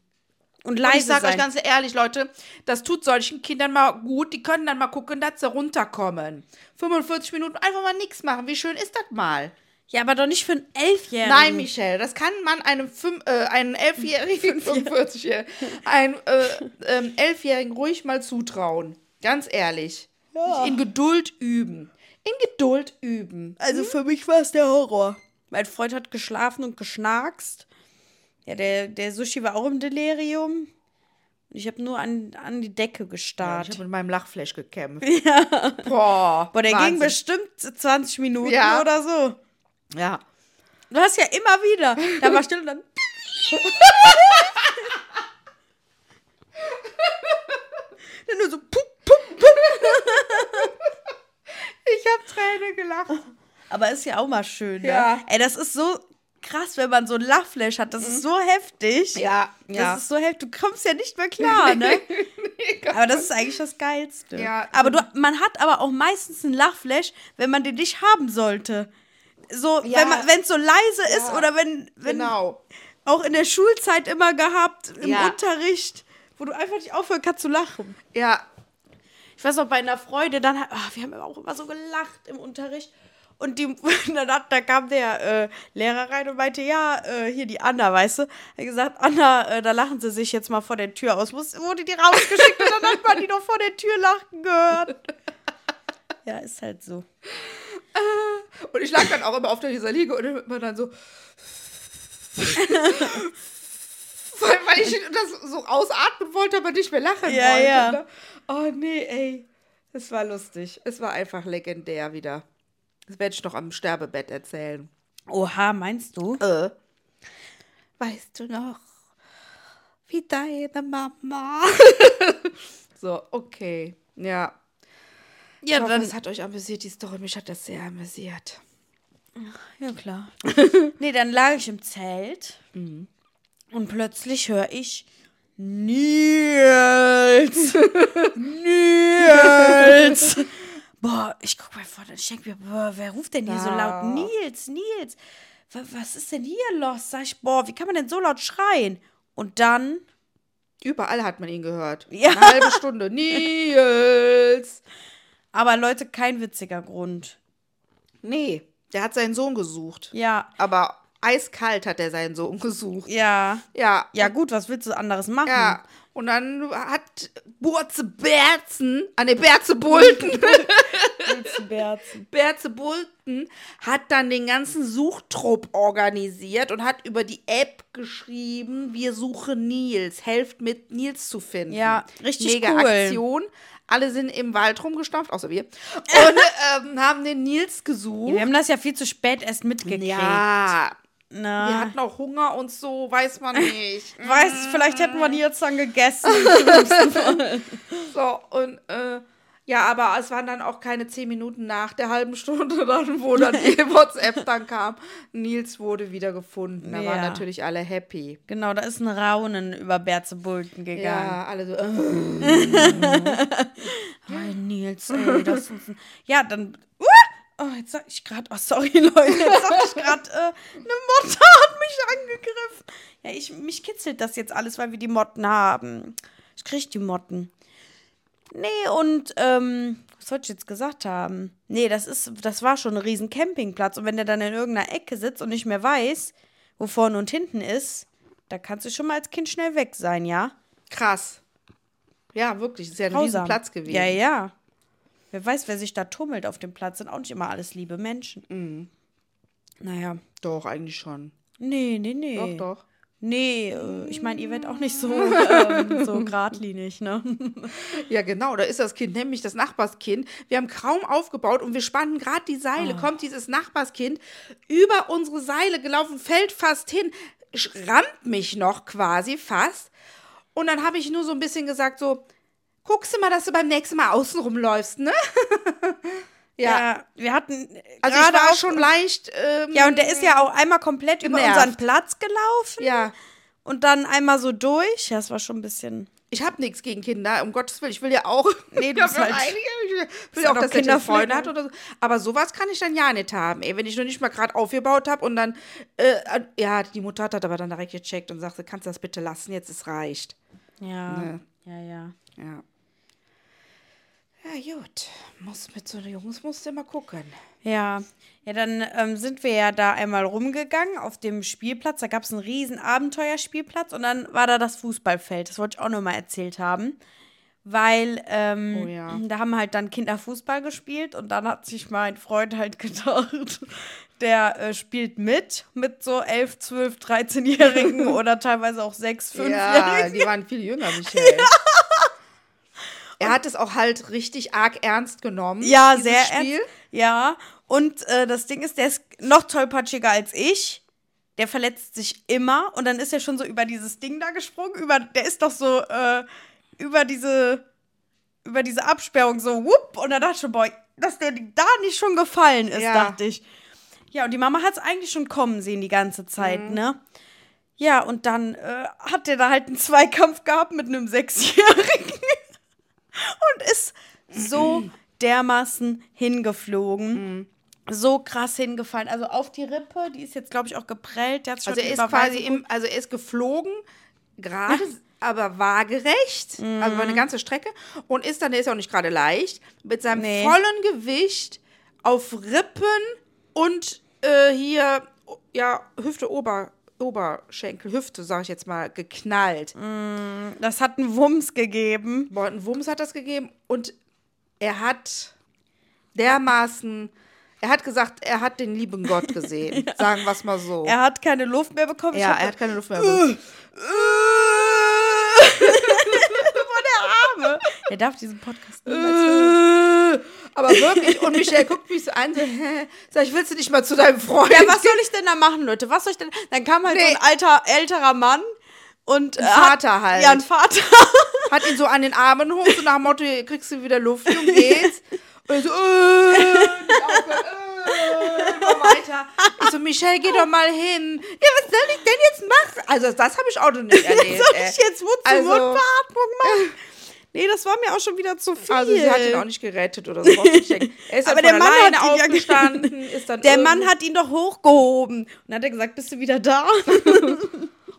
Und leise Und ich sage euch ganz ehrlich, Leute, das tut solchen Kindern mal gut. Die können dann mal gucken, dass sie runterkommen. 45 Minuten einfach mal nichts machen. Wie schön ist das mal? ja, aber doch nicht für einen Elfjährigen. Nein, Michelle, das kann man einem, fünf, äh, einem Elfjährigen, 45-Jährigen, einem äh, ähm, Elfjährigen ruhig mal zutrauen. Ganz ehrlich. Sich In Geduld üben. In Geduld üben. Also für mich war es der Horror. Mein Freund hat geschlafen und geschnarkst. Ja, der, der Sushi war auch im Delirium. Ich habe nur an, an die Decke Ja, gestarrt. ich habe mit meinem Lachflash gekämpft. Ja. Boah. Boah, der ging Wahnsinn. bestimmt 20 Minuten Ja. oder so. Ja. Du hast ja immer wieder. Da war still und dann. dann nur so. Pup, pup, pup. Ich habe Tränen gelacht. Aber ist ja auch mal schön, ne? Ja. Ey, das ist so krass, wenn man so ein Lachflash hat. Das ist so heftig. Ja, ja. Das ist so heftig. Du kommst ja nicht mehr klar, ne? aber das ist eigentlich das Geilste. Ja, aber du, man hat aber auch meistens einen Lachflash, wenn man den nicht haben sollte. So, Ja. wenn es so leise ist Ja. oder wenn, wenn Genau. auch in der Schulzeit immer gehabt, im Ja. Unterricht, wo du einfach nicht aufhören kannst zu lachen. Ja. Ich weiß noch, bei einer Freude, dann ach, wir haben auch immer so gelacht im Unterricht. Und die, dann hat, da kam der äh, Lehrer rein und meinte, ja, äh, hier die Anna, weißt du? Er hat gesagt, Anna, äh, da lachen sie sich jetzt mal vor der Tür aus. Muss, wurde die rausgeschickt und dann hat man die noch vor der Tür lachen gehört. Ja, ist halt so. Und ich lag dann auch immer auf dieser Liege und immer dann so. weil, weil ich das so ausatmen wollte, aber nicht mehr lachen Ja, wollte. ja. Ne? Oh nee, ey. Es war lustig. Es war einfach legendär wieder. Das werde ich noch am Sterbebett erzählen. Oha, meinst du? Äh. Weißt du noch, wie deine Mama. so, okay. Ja. Ja, Ich hoffe, dann, das hat euch amüsiert, die Story. Mich hat das sehr amüsiert. ja klar. nee, dann lag ich im Zelt und plötzlich höre ich Nils! Nils! Boah, ich guck mal vor, ich denke mir, boah, wer ruft denn hier so laut? Nils, Nils! Wa- Was ist denn hier los? Sag ich, boah, wie kann man denn so laut schreien? Und dann, Überall hat man ihn gehört. Ja. Eine halbe Stunde. Nils! aber Leute, kein witziger Grund. Nee, der hat seinen Sohn gesucht. Ja, Aber eiskalt hat er seinen Sohn gesucht. ja. Ja. Ja, gut, was willst du anderes machen? Ja. Und dann hat Burze Berzen, ah ne, Berze Bulten, Berzen. Berze Bulten hat dann den ganzen Suchtrupp organisiert und hat über die App geschrieben, wir suchen Nils, helft mit Nils zu finden. Ja, richtig Mega cool. Aktion. Alle sind im Wald rumgestampft, außer wir. Und ähm, haben den Nils gesucht. Wir haben das ja viel zu spät erst mitgekriegt. Ja, Na, Wir hatten auch Hunger und so, weiß man nicht. weiß, vielleicht hätten wir die jetzt dann gegessen. So, und äh, ja, aber es waren dann auch keine zehn Minuten nach der halben Stunde dann, wo dann die WhatsApp dann kam. Nils wurde wieder gefunden. Da waren Ja. natürlich alle happy. genau, da ist ein Raunen über Berzebulten gegangen. Ja, alle so. Äh. Nils, ey, das ist ein... Ja, dann... Uh! Oh, jetzt sag ich gerade... Oh, sorry, Leute. Jetzt sag ich gerade, äh, eine Motte hat mich angegriffen. Ja, ich, mich kitzelt das jetzt alles, weil wir die Motten haben. Ich krieg die Motten. Nee, und, ähm, was sollte ich jetzt gesagt haben? Nee, das ist, das war schon ein riesen Campingplatz. Und wenn der dann in irgendeiner Ecke sitzt und nicht mehr weiß, wo vorne und hinten ist, da kannst du schon mal als Kind schnell weg sein, ja? Krass. Ja, wirklich. Das ist ja ein riesen. Platz gewesen. Ja, ja. Wer weiß, wer sich da tummelt auf dem Platz, sind auch nicht immer alles liebe Menschen. Mhm. Naja. Doch, eigentlich schon. Nee, nee, nee. Doch, doch. Nee, äh, ich meine, ihr werdet auch nicht so, ähm, so geradlinig, ne? Ja, genau, da ist das Kind, nämlich das Nachbarskind. Wir haben kaum aufgebaut und wir spannen gerade die Seile. Ah. Kommt dieses Nachbarskind über unsere Seile gelaufen, fällt fast hin, rammt mich noch quasi fast. Und dann habe ich nur so ein bisschen gesagt, so, guckst du mal, dass du beim nächsten Mal außen rumläufst, ne? ja. wir hatten äh, Also ich gerade war auch schon leicht. Ähm, Ja, und der ist ja auch einmal komplett über Genervt. unseren Platz gelaufen Ja. und dann einmal so durch. Ja, das war schon ein bisschen. Ich habe nichts gegen Kinder, um Gottes Willen. Ich will ja auch. Nee, du ich bist ja halt- einige, ich will ja auch, dass auch der Kind Freunde hat oder so. Aber sowas kann ich dann ja nicht haben. Ey, wenn ich noch nicht mal gerade aufgebaut habe und dann. Äh, ja, die Mutter hat aber dann direkt gecheckt und sagte: Kannst du das bitte lassen? Jetzt es reicht. Ja. Nee. Ja, ja. Ja. Ja, gut. Muss mit so Jungs musst du immer gucken. Ja, ja, dann ähm, sind wir ja da einmal rumgegangen auf dem Spielplatz. Da gab es einen riesen Abenteuerspielplatz und dann war da das Fußballfeld. Das wollte ich auch noch mal erzählt haben. Weil ähm, Oh ja. da haben halt dann Kinder Fußball gespielt und dann hat sich mein Freund halt gedacht, der äh, spielt mit, mit so 11, 12, 13-Jährigen oder teilweise auch 6, 5-Jährigen. Ja, die waren viel jünger, Michael. Er hat es auch halt richtig arg ernst genommen. Ja, sehr Spiel. ernst. Ja, und äh, das Ding ist, der ist noch tollpatschiger als ich. Der verletzt sich immer und dann ist er schon so über dieses Ding da gesprungen. Über, der ist doch so äh, über diese über diese Absperrung so wupp und dann dachte ich schon, boah, dass der da nicht schon gefallen ist, Ja. dachte ich. Ja, und die Mama hat es eigentlich schon kommen sehen die ganze Zeit, Mhm. ne? Ja, und dann äh, hat der da halt einen Zweikampf gehabt mit einem Sechsjährigen und ist so dermaßen hingeflogen. So krass hingefallen. Also auf die Rippe, die ist jetzt, glaube ich, auch geprellt. Der Also er ist quasi im, also er ist geflogen, gerade, aber waagerecht, also über eine ganze Strecke und ist dann, der ist ja auch nicht gerade leicht, mit seinem Nee. vollen Gewicht auf Rippen und äh, hier, ja, Hüfte, Ober, Oberschenkel, Hüfte, sag ich jetzt mal, geknallt. Das hat einen Wumms gegeben. Boah, einen Wumms hat das gegeben und er hat dermaßen, er hat gesagt, er hat den lieben Gott gesehen, sagen wir es mal so. Er hat keine Luft mehr bekommen. Ja, er hat keine Luft mehr bekommen. Boah, der Arme. Er darf diesen Podcast niemals hören. Aber wirklich, und Michelle guckt mich so an, so, hä? Sag ich, willst du nicht mal zu deinem Freund? Ja, was soll ich denn da machen, Leute? Was soll ich denn? Dann kam halt so Nee. ein alter, älterer Mann und. äh, Vater halt. Ja, ein Vater. Hat ihn so an den Armen hoch, so nach dem Motto, kriegst du wieder Luft und geht's. Und ich so, äh, aufhören, äh, immer weiter. Ich so, Michelle, geh doch mal hin. Ja, was soll ich denn jetzt machen? Also, das habe ich auch noch nicht erlebt. soll ich jetzt Mund zu Also- machen? Nee, das war mir auch schon wieder zu viel. Also, sie hat ihn auch nicht gerettet oder so. Er ist Aber dann der Mann hat ihn ja aufgestanden, ist dann Der Mann hat ihn doch hochgehoben. Und dann hat er gesagt, bist du wieder da?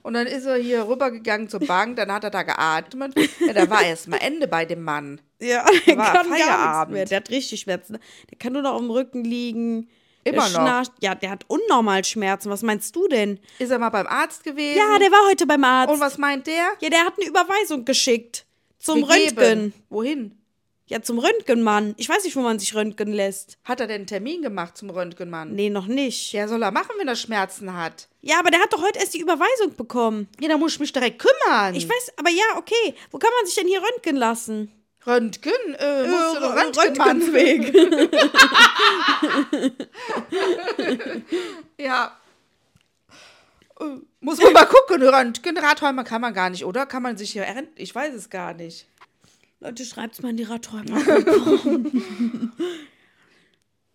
Und dann ist er hier rübergegangen zur Bank, dann hat er da geatmet. Ja, da war erst mal Ende bei dem Mann. Ja, der war kann gar nichts Feierabend. mehr. Der hat richtig Schmerzen. Der kann nur noch am Rücken liegen. Immer der noch? schnarcht. Ja, der hat unnormal Schmerzen. Was meinst du denn? Ist er mal beim Arzt gewesen? Ja, der war heute beim Arzt. Und was meint der? Ja, der hat eine Überweisung geschickt. Zum Gegeben. Röntgen. Wohin? Ja, zum Röntgenmann. Ich weiß nicht, wo man sich röntgen lässt. Hat er denn einen Termin gemacht zum Röntgenmann? Nee, noch nicht. Ja. Ja, soll er machen, wenn er Schmerzen hat. aber der hat doch heute erst die Überweisung bekommen. Ja, da muss ich mich direkt kümmern. Ich weiß, aber ja, okay. Wo kann man sich denn hier röntgen lassen? Röntgen? Äh, Äh, Röntgenmann. Röntgenweg. Ja. Muss man mal gucken, Röntgenradräume kann man gar nicht, oder? Kann man sich hier, ich weiß es gar nicht. Leute, schreibt's mal in die Radräume.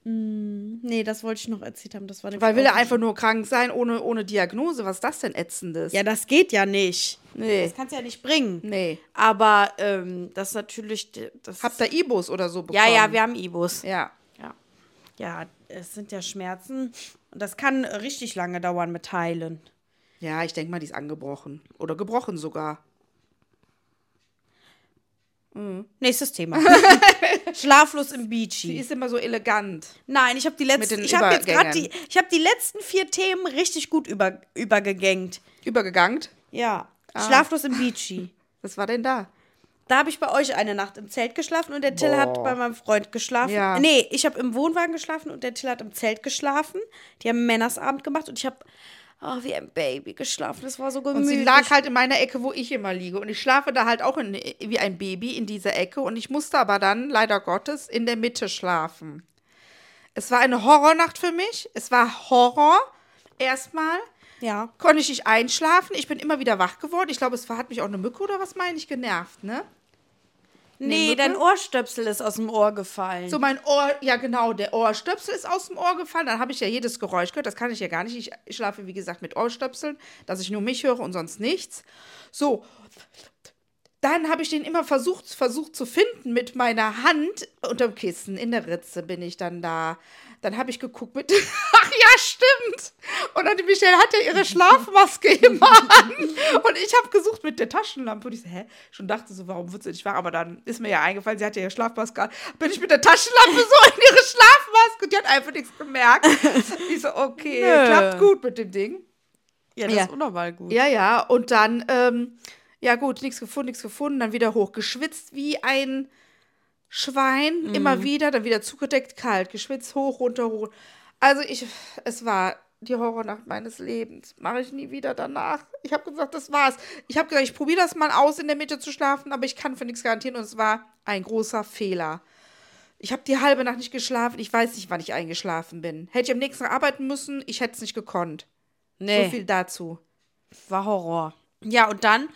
Hm, nee, das wollte ich noch erzählt haben. Das war Weil will er einfach nur krank sein ohne, ohne Diagnose? Was ist das denn ätzendes? Ja, das geht ja nicht. nee. Das kannst du ja nicht bringen. Nee. Aber ähm, das ist natürlich. Das Habt ihr Ibus oder so bekommen? ja, ja, wir haben Ibus. Ja. Ja. ja, es sind ja Schmerzen. Und das kann richtig lange dauern mit Heilen. Ja, ich denke mal, die ist angebrochen. Oder gebrochen sogar. Nächstes Thema. Schlaflos im Die Beachy. ist immer so elegant. Nein, ich habe die letzten. Ich habe jetzt gerade die. Ich habe die letzten vier Themen richtig gut über, übergegängt. Übergegangt. Ja. Ah. Schlaflos im Beachy. Was war denn da? Da habe ich bei euch eine Nacht im Zelt geschlafen und der Till hat bei meinem Freund geschlafen. Ja. Nee, ich habe im Wohnwagen geschlafen und der Till hat im Zelt geschlafen. Die haben Männersabend gemacht und ich habe oh, wie ein Baby geschlafen. Das war so Und gemütlich. sie lag halt in meiner Ecke, wo ich immer liege. Und ich schlafe da halt auch in, wie ein Baby in dieser Ecke. Und ich musste aber dann, leider Gottes, in der Mitte schlafen. Es war eine Horrornacht für mich. Es war Horror. Erstmal Ja. konnte ich nicht einschlafen. Ich bin immer wieder wach geworden. Ich glaube, es hat mich auch eine Mücke oder was meine ich genervt, ne? Nee, Mücke? dein Ohrstöpsel ist aus dem Ohr gefallen. So mein Ohr, ja genau, der Ohrstöpsel ist aus dem Ohr gefallen. Dann habe ich ja jedes Geräusch gehört. Das kann ich ja gar nicht. Ich, ich schlafe, wie gesagt, mit Ohrstöpseln, dass ich nur mich höre und sonst nichts. So. Dann habe ich den immer versucht, versucht zu finden mit meiner Hand unterm Kissen. In der Ritze bin ich dann da. Dann habe ich geguckt mit. Ach ja, stimmt. Und dann die Michelle hat ja ihre Schlafmaske immer an. Und ich habe gesucht mit der Taschenlampe. Und ich so, hä? Schon dachte so, warum wird sie nicht wach? Aber dann ist mir ja eingefallen, sie hat ja ihre Schlafmaske an. Bin ich mit der Taschenlampe so in ihre Schlafmaske. Und die hat einfach nichts gemerkt. Ich so, okay, Nö. klappt gut mit dem Ding. ja, das Ja. ist unnormal gut. Ja, ja. Und dann, ähm, ja gut, nichts gefunden, nichts gefunden. Dann wieder hoch. Geschwitzt wie ein Schwein. Immer wieder. Dann wieder zugedeckt, kalt. Geschwitzt, hoch, runter, hoch. Also ich, es war die Horrornacht meines Lebens. Mache ich nie wieder danach. Ich habe gesagt, das war's. Ich habe gesagt, ich probiere das mal aus, in der Mitte zu schlafen, aber ich kann für nichts garantieren. Und es war ein großer Fehler. Ich habe die halbe Nacht nicht geschlafen. Ich weiß nicht, wann ich eingeschlafen bin. Hätte ich am nächsten Tag arbeiten müssen, ich hätte es nicht gekonnt. Nee. So viel dazu. War Horror. Ja, und dann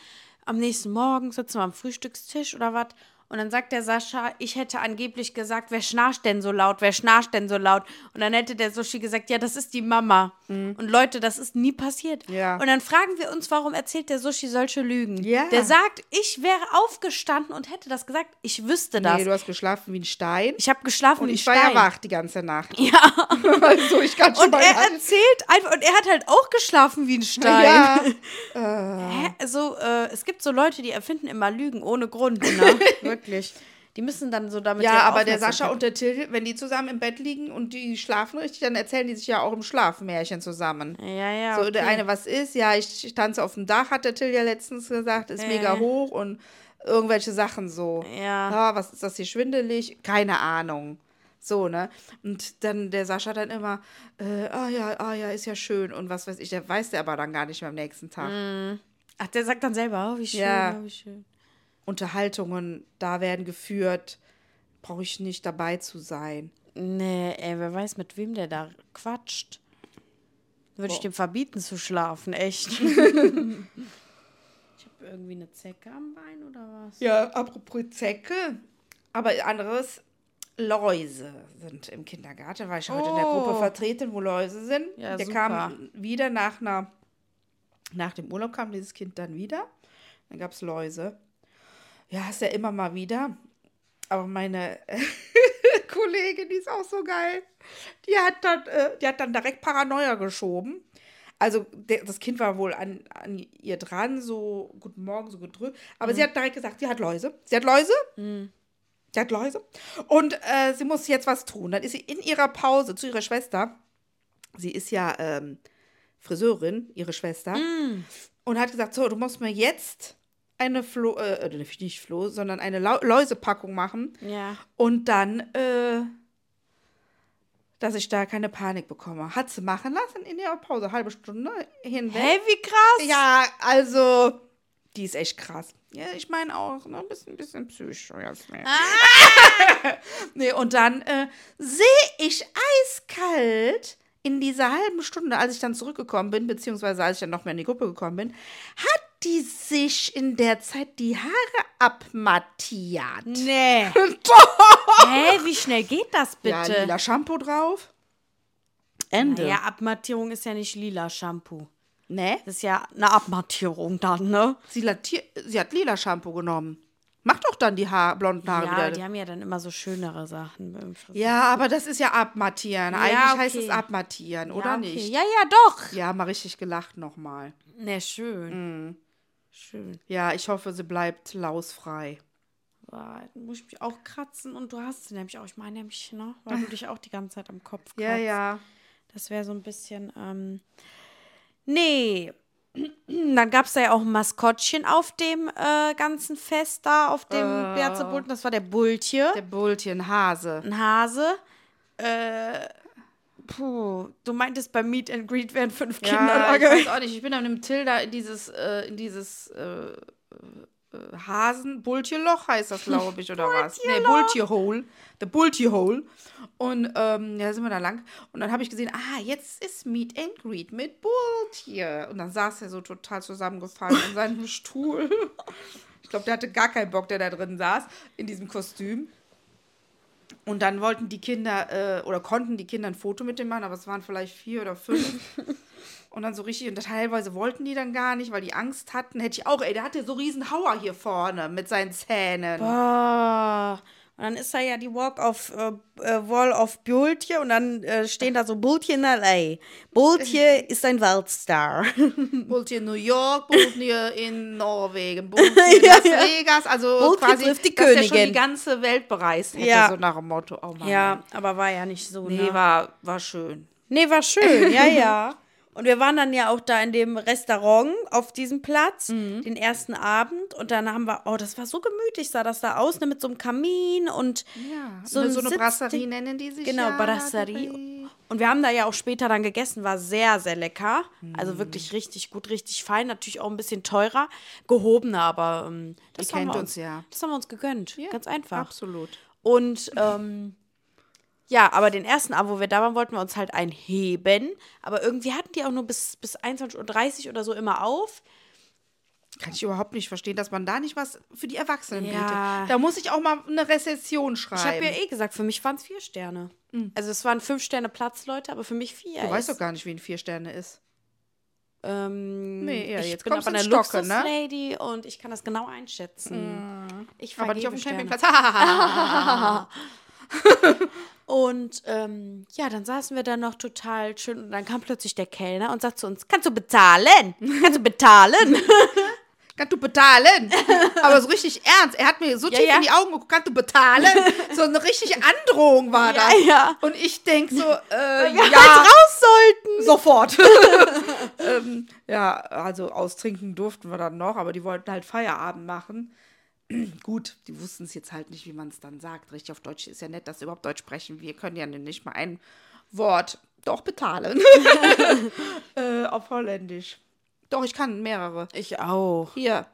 am nächsten Morgen sitzen wir am Frühstückstisch oder was. Und dann sagt der Sascha, ich hätte angeblich gesagt, wer schnarcht denn so laut, wer schnarcht denn so laut? Und dann hätte der Sushi gesagt, ja, das ist die Mama. Und Leute, das ist nie passiert. Mhm. Ja. Und dann fragen wir uns, warum erzählt der Sushi solche Lügen? Ja. Der sagt, ich wäre aufgestanden und hätte das gesagt. Ich wüsste das. Nee, du hast geschlafen wie ein Stein. ich habe geschlafen und wie ein ich war Stein. ja wach die ganze Nacht. Ja. also ich kann schon Und er erzählt einfach, und er hat halt auch geschlafen wie ein Stein. Ja. Hä? Also, äh, es gibt so Leute, die erfinden immer Lügen ohne Grund, ne? Wirklich. Die müssen dann so damit. Ja, aber der Sascha und der Till, wenn die zusammen im Bett liegen und die schlafen richtig, dann erzählen die sich ja auch im Schlafmärchen zusammen. Ja, ja. So, der okay. eine, was ist? Ja, ich, ich tanze auf dem Dach, hat der Till ja letztens gesagt, ist mega Äh. hoch und irgendwelche Sachen so. Ja. Ah, was ist das hier schwindelig? Keine Ahnung. So, ne? Und dann der Sascha dann immer, äh, ah ja, ah ja, ist ja schön und was weiß ich, der weiß der aber dann gar nicht mehr am nächsten Tag. Ach, der sagt dann selber, oh, wie schön, Ja. oh, wie schön. Unterhaltungen da werden geführt, brauche ich nicht dabei zu sein. Nee, ey, wer weiß, mit wem der da quatscht. Würde ich dem verbieten zu schlafen, echt. ich habe irgendwie eine Zecke am Bein oder was? Ja, apropos Zecke, aber anderes, Läuse sind im Kindergarten, war ich heute in der Gruppe Oh. vertreten, wo Läuse sind. Ja, der super. kam wieder nach einer, nach dem Urlaub kam dieses Kind dann wieder. Dann gab es Läuse. Ja, ist ja immer mal wieder. Aber meine Kollegin, die ist auch so geil. Die hat dann, äh, die hat dann direkt Paranoia geschoben. Also das Kind war wohl an, an ihr dran, so guten Morgen, so gedrückt. Aber sie hat direkt gesagt, sie hat Läuse. Sie hat Läuse. Sie hat Läuse. Und äh, sie muss jetzt was tun. Dann ist sie in ihrer Pause zu ihrer Schwester. Sie ist ja ähm, Friseurin, ihre Schwester. Und hat gesagt, so, du musst mir jetzt eine Flo, äh, nicht Flo, sondern eine Lau Läusepackung machen. Ja. Und dann, äh, dass ich da keine Panik bekomme. Hat sie machen lassen in ihrer Pause, halbe Stunde hinweg. Hey, wie krass. Ja, also, die ist echt krass. Ja, ich meine auch, ne, ein bisschen, bisschen psycho, Jasmin. nee, und dann äh, sehe ich eiskalt in dieser halben Stunde, als ich dann zurückgekommen bin, beziehungsweise als ich dann noch mehr in die Gruppe gekommen bin, hat die sich in der Zeit die Haare abmattiert. Nee. Doch. Hä, wie schnell geht das Ja, bitte? lila Shampoo drauf. Ende. ja, Abmattierung ist ja nicht lila Shampoo. Ne? Das ist ja eine Abmattierung dann, ne? Sie, sie hat lila Shampoo genommen. Mach doch dann die Haar, blonden Haare Ja, wieder. die haben ja dann immer so schönere Sachen. Ja, aber das ist ja abmattieren. Ja, Eigentlich heißt okay. es abmattieren, oder ja, okay. nicht? Ja, ja, doch. Ja, mal richtig gelacht nochmal. Ne, schön. Schön. Ja, ich hoffe, sie bleibt lausfrei. Dann muss ich mich auch kratzen und du hast sie nämlich auch. Ich meine nämlich, ne? Weil du dich auch die ganze Zeit am Kopf kratzt. Ja, ja. Das wäre so ein bisschen, ähm. Nee. Dann gab es da ja auch ein Maskottchen auf dem äh, ganzen Fest da, auf dem äh. Berzebulten. Das war der Bultje. Der Bultchen, Hase. ein Hase. Äh, puh, du meintest beim Meet and Greet wären fünf Kinder Ja, da ich weiß auch nicht. Ich bin dann mit dem Tilda in dieses, äh, in dieses äh, äh, Hasen, Bultierloch heißt das, glaube ich, oder was? Nee, Bultierhole. The Bultierhole. Und ähm, ja, sind wir da lang. Und dann habe ich gesehen, ah, jetzt ist Meet and Greet mit Bultier. Und dann saß er so total zusammengefallen in seinem Stuhl. Ich glaube, der hatte gar keinen Bock, der da drin saß, in diesem Kostüm. Und dann wollten die Kinder, äh, oder konnten die Kinder ein Foto mit dem machen, aber es waren vielleicht vier oder fünf. und dann so richtig, und teilweise wollten die dann gar nicht, weil die Angst hatten. Hätte ich auch, ey, der hatte so riesen Hauer hier vorne mit seinen Zähnen. Ah. Und dann ist da ja die Walk of äh, äh, Wall of Bultje und dann äh, stehen da so Bultje in L.A. Bultje ist ein Weltstar. Bultier in New York, Bultier in Norwegen, Bultier in Las Vegas. Also Bultier quasi, trifft die dass der schon Königin. die ganze Welt bereist hätte, Ja. so nach dem Motto. Oh Mann. ja, aber war ja nicht so. Nee, ne? war, war schön. Nee, war schön, ja, ja. Und wir waren dann ja auch da in dem Restaurant auf diesem Platz, Mhm. den ersten Abend. Und dann haben wir, oh, das war so gemütlich, sah das da aus, ne, mit so einem Kamin und Ja, so, ein so eine Sitzding. Brasserie nennen die sich. Genau, ja, Brasserie. Und wir haben da ja auch später dann gegessen, war sehr, sehr lecker. Also Mhm. wirklich richtig gut, richtig fein. Natürlich auch ein bisschen teurer, gehobener, aber ähm, das, Ihr haben kennt wir uns ja. das haben wir uns gegönnt. Ganz einfach. Absolut. Und ähm, ja, aber den ersten Abend, wo wir da waren, wollten wir uns halt einheben. Aber irgendwie hatten die auch nur bis, bis 21.30 Uhr oder so immer auf. Kann ich überhaupt nicht verstehen, dass man da nicht was für die Erwachsenen Ja. bietet. Da muss ich auch mal eine Rezession schreiben. Ich habe ja eh gesagt, für mich waren es vier Sterne. Also es waren fünf Sterne Platz, Leute, aber für mich vier. Mhm. du weißt ist- doch gar nicht, wie ein Vier-Sterne ist. Ähm, Nee, ja, ich jetzt bin kommst aber eine ins Stocken, ne? Mhm. Luxuslady und ich kann das genau einschätzen. Ich Aber nicht auf dem Sterne. Campingplatz. Und ähm, ja, dann saßen wir da noch total schön und dann kam plötzlich der Kellner und sagt zu uns, kannst du bezahlen? Kannst du bezahlen? Kannst du bezahlen? Aber so richtig ernst. Er hat mir so Ja, tief ja. in die Augen geguckt. Kannst du bezahlen? So eine richtige Androhung war das. ja. Und ich denk so, äh, ja, halt raus sollten. sofort. ähm, ja, also austrinken durften wir dann noch, aber die wollten halt Feierabend machen. Gut, die wussten es jetzt halt nicht, wie man es dann sagt. Richtig auf Deutsch ist ja nett, dass sie überhaupt Deutsch sprechen. Wir können ja nicht mal ein Wort doch bezahlen. äh, auf Holländisch. Doch, ich kann mehrere. Ich auch. Hier.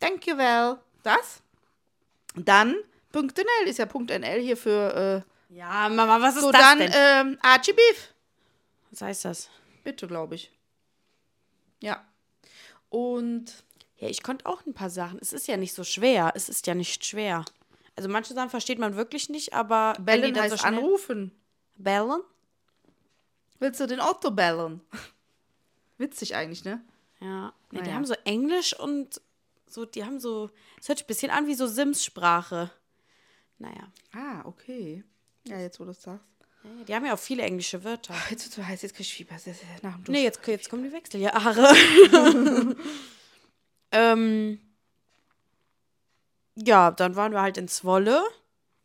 Thank you well. Das. Dann Punkt .nl ist ja Punkt .nl hier für Ja, Mama, was äh, ist so das dann denn? ähm, Archie Beef. was heißt das? Bitte, glaube ich. Ja. Und Ja, ich konnte auch ein paar Sachen. Es ist ja nicht so schwer. Es ist ja nicht schwer. Also manche Sachen versteht man wirklich nicht, aber die bellen heißt so anrufen. bellen. Willst du den Otto bellen? Witzig eigentlich, ne? Ja. Nee, Die Naja. haben so Englisch und so, die haben so, es hört sich ein bisschen an wie so Sims-Sprache. Naja. Ah, okay. Ja, jetzt wo du es sagst. Die haben ja auch viele englische Wörter. Jetzt wird so heiß, jetzt krieg ich Fieber. Nach dem Duschen. Nee, jetzt, jetzt kommen die Wechseljahre. ähm, ja, dann waren wir halt in Zwolle.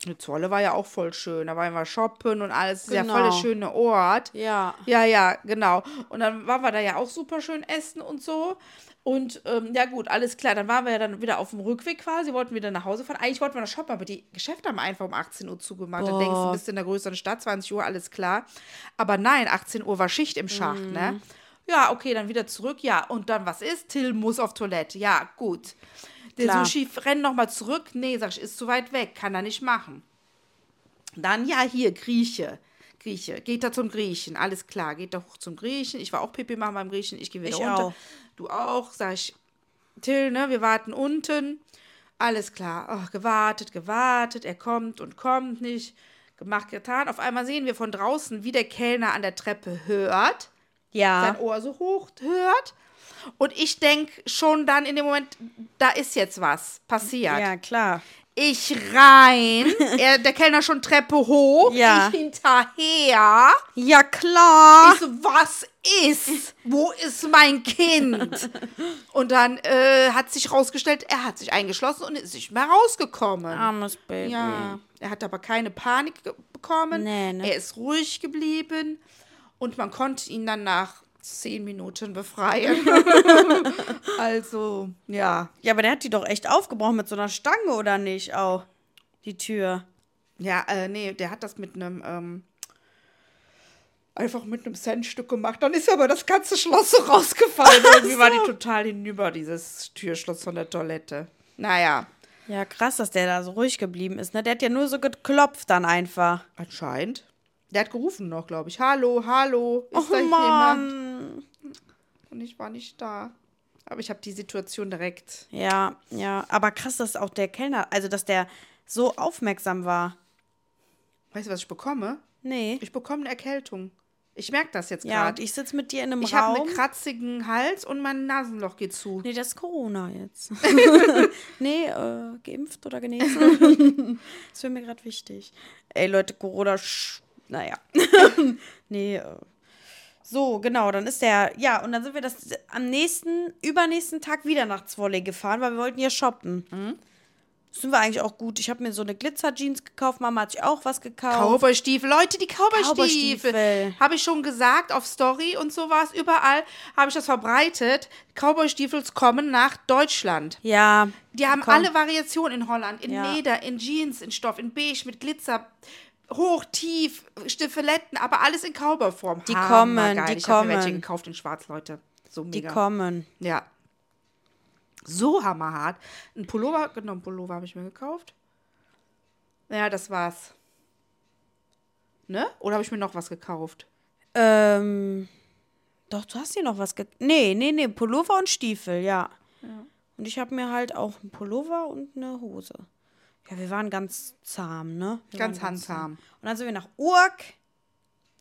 Die Zolle war ja auch voll schön. Da waren wir shoppen und alles. Das ist ja Genau. voll der schöne Ort. Ja. Ja, ja, genau. Und dann waren wir da ja auch super schön essen und so. Und ähm, ja gut, alles klar. Dann waren wir ja dann wieder auf dem Rückweg quasi, wollten wieder nach Hause fahren. Eigentlich wollten wir noch shoppen, aber die Geschäfte haben einfach um 18 Uhr zugemacht. Da denkst du, du bist in der größeren Stadt, 20 Uhr, alles klar. Aber nein, 18 Uhr war Schicht im Schacht, ne? Ja, okay, dann wieder zurück. Ja, und dann was ist? Till muss auf Toilette. Ja, gut. Der Klar. Sushi rennt nochmal zurück. Nee, sag ich, ist zu weit weg, kann er nicht machen. Dann, ja, hier, Grieche. Grieche. Geht da zum Griechen, alles klar. Geht da hoch zum Griechen. Ich war auch Pipi machen beim Griechen, ich gehe wieder Ich runter. auch. Du auch, sag ich, Till, ne, wir warten unten. Alles klar. Oh, gewartet, gewartet, er kommt und kommt nicht. Gemacht, getan. Auf einmal sehen wir von draußen, wie der Kellner an der Treppe hört Ja. sein Ohr so hoch hört. Und ich denke schon dann in dem Moment, da ist jetzt was passiert. Ja, klar. Ich rein, er, der Kellner schon Treppe hoch, Ja. ich hinterher. Ja, klar. Ich so, was ist? Wo ist mein Kind? Und dann äh, hat sich rausgestellt, er hat sich eingeschlossen und ist nicht mehr rausgekommen. Armes Baby. Ja, er hat aber keine Panik bekommen. Nee, ne? Er ist ruhig geblieben und man konnte ihn dann nach zehn Minuten befreien. also, ja. Ja, aber der hat die doch echt aufgebrochen mit so einer Stange, oder nicht? Auch die Tür. Ja, äh, nee, der hat das mit einem, ähm, einfach mit einem Centstück gemacht. Dann ist aber das ganze Schloss so rausgefallen. Irgendwie war die total hinüber, dieses Türschloss von der Toilette. Naja, Ja, krass, dass der da so ruhig geblieben ist. Ne? Der hat ja nur so geklopft dann einfach. anscheinend. Der hat gerufen noch, glaube ich. Hallo, hallo, ist Och, da jemand? Und ich war nicht da. Aber ich habe die Situation direkt. Ja, ja. Aber krass, dass auch der Kellner, also dass der so aufmerksam war. Weißt du, was ich bekomme? Nee. Ich bekomme eine Erkältung. Ich merke das jetzt Ja, und gerade. ich sitze mit dir in einem Ich habe Raum. einen kratzigen Hals und mein Nasenloch geht zu. Nee, das ist Corona jetzt. nee, äh, geimpft oder genesen. das wäre mir gerade wichtig. Ey, Leute, Corona, sch naja. nee, äh. So, genau, dann ist der, ja, und dann sind wir das am nächsten, übernächsten Tag wieder nach Zwolle gefahren, weil wir wollten ja shoppen. Mhm. Sind wir eigentlich auch gut. Ich habe mir so eine Glitzer-Jeans gekauft, Mama hat sich auch was gekauft. Cowboystiefel, Leute, die Cowboystiefel. Cowboystiefel. Habe ich schon gesagt auf Story und sowas. Überall habe ich das verbreitet. Cowboystiefels kommen nach Deutschland. Ja. Die haben komm. alle Variationen in Holland. In Ja. Leder, in Jeans, in Stoff, in Beige, mit Glitzer. Hoch, tief, Stiefeletten, aber alles in Cowboyform. Die kommen, die ich habe mir welche kommen. gekauft in Schwarz, Leute. So Die mega. kommen. Ja. So hammerhart. Ein Pullover, genau, ein Pullover habe ich mir gekauft. Ja, das war's. Ne? Oder habe ich mir noch was gekauft? Ähm, doch, du hast hier noch was ge... Nee, nee, nee, Pullover und Stiefel, ja. Und ich habe mir halt auch einen Pullover und eine Hose. Ja, wir waren ganz zahm, ne? Wir Ganz handzahm. Und dann sind wir nach Urk.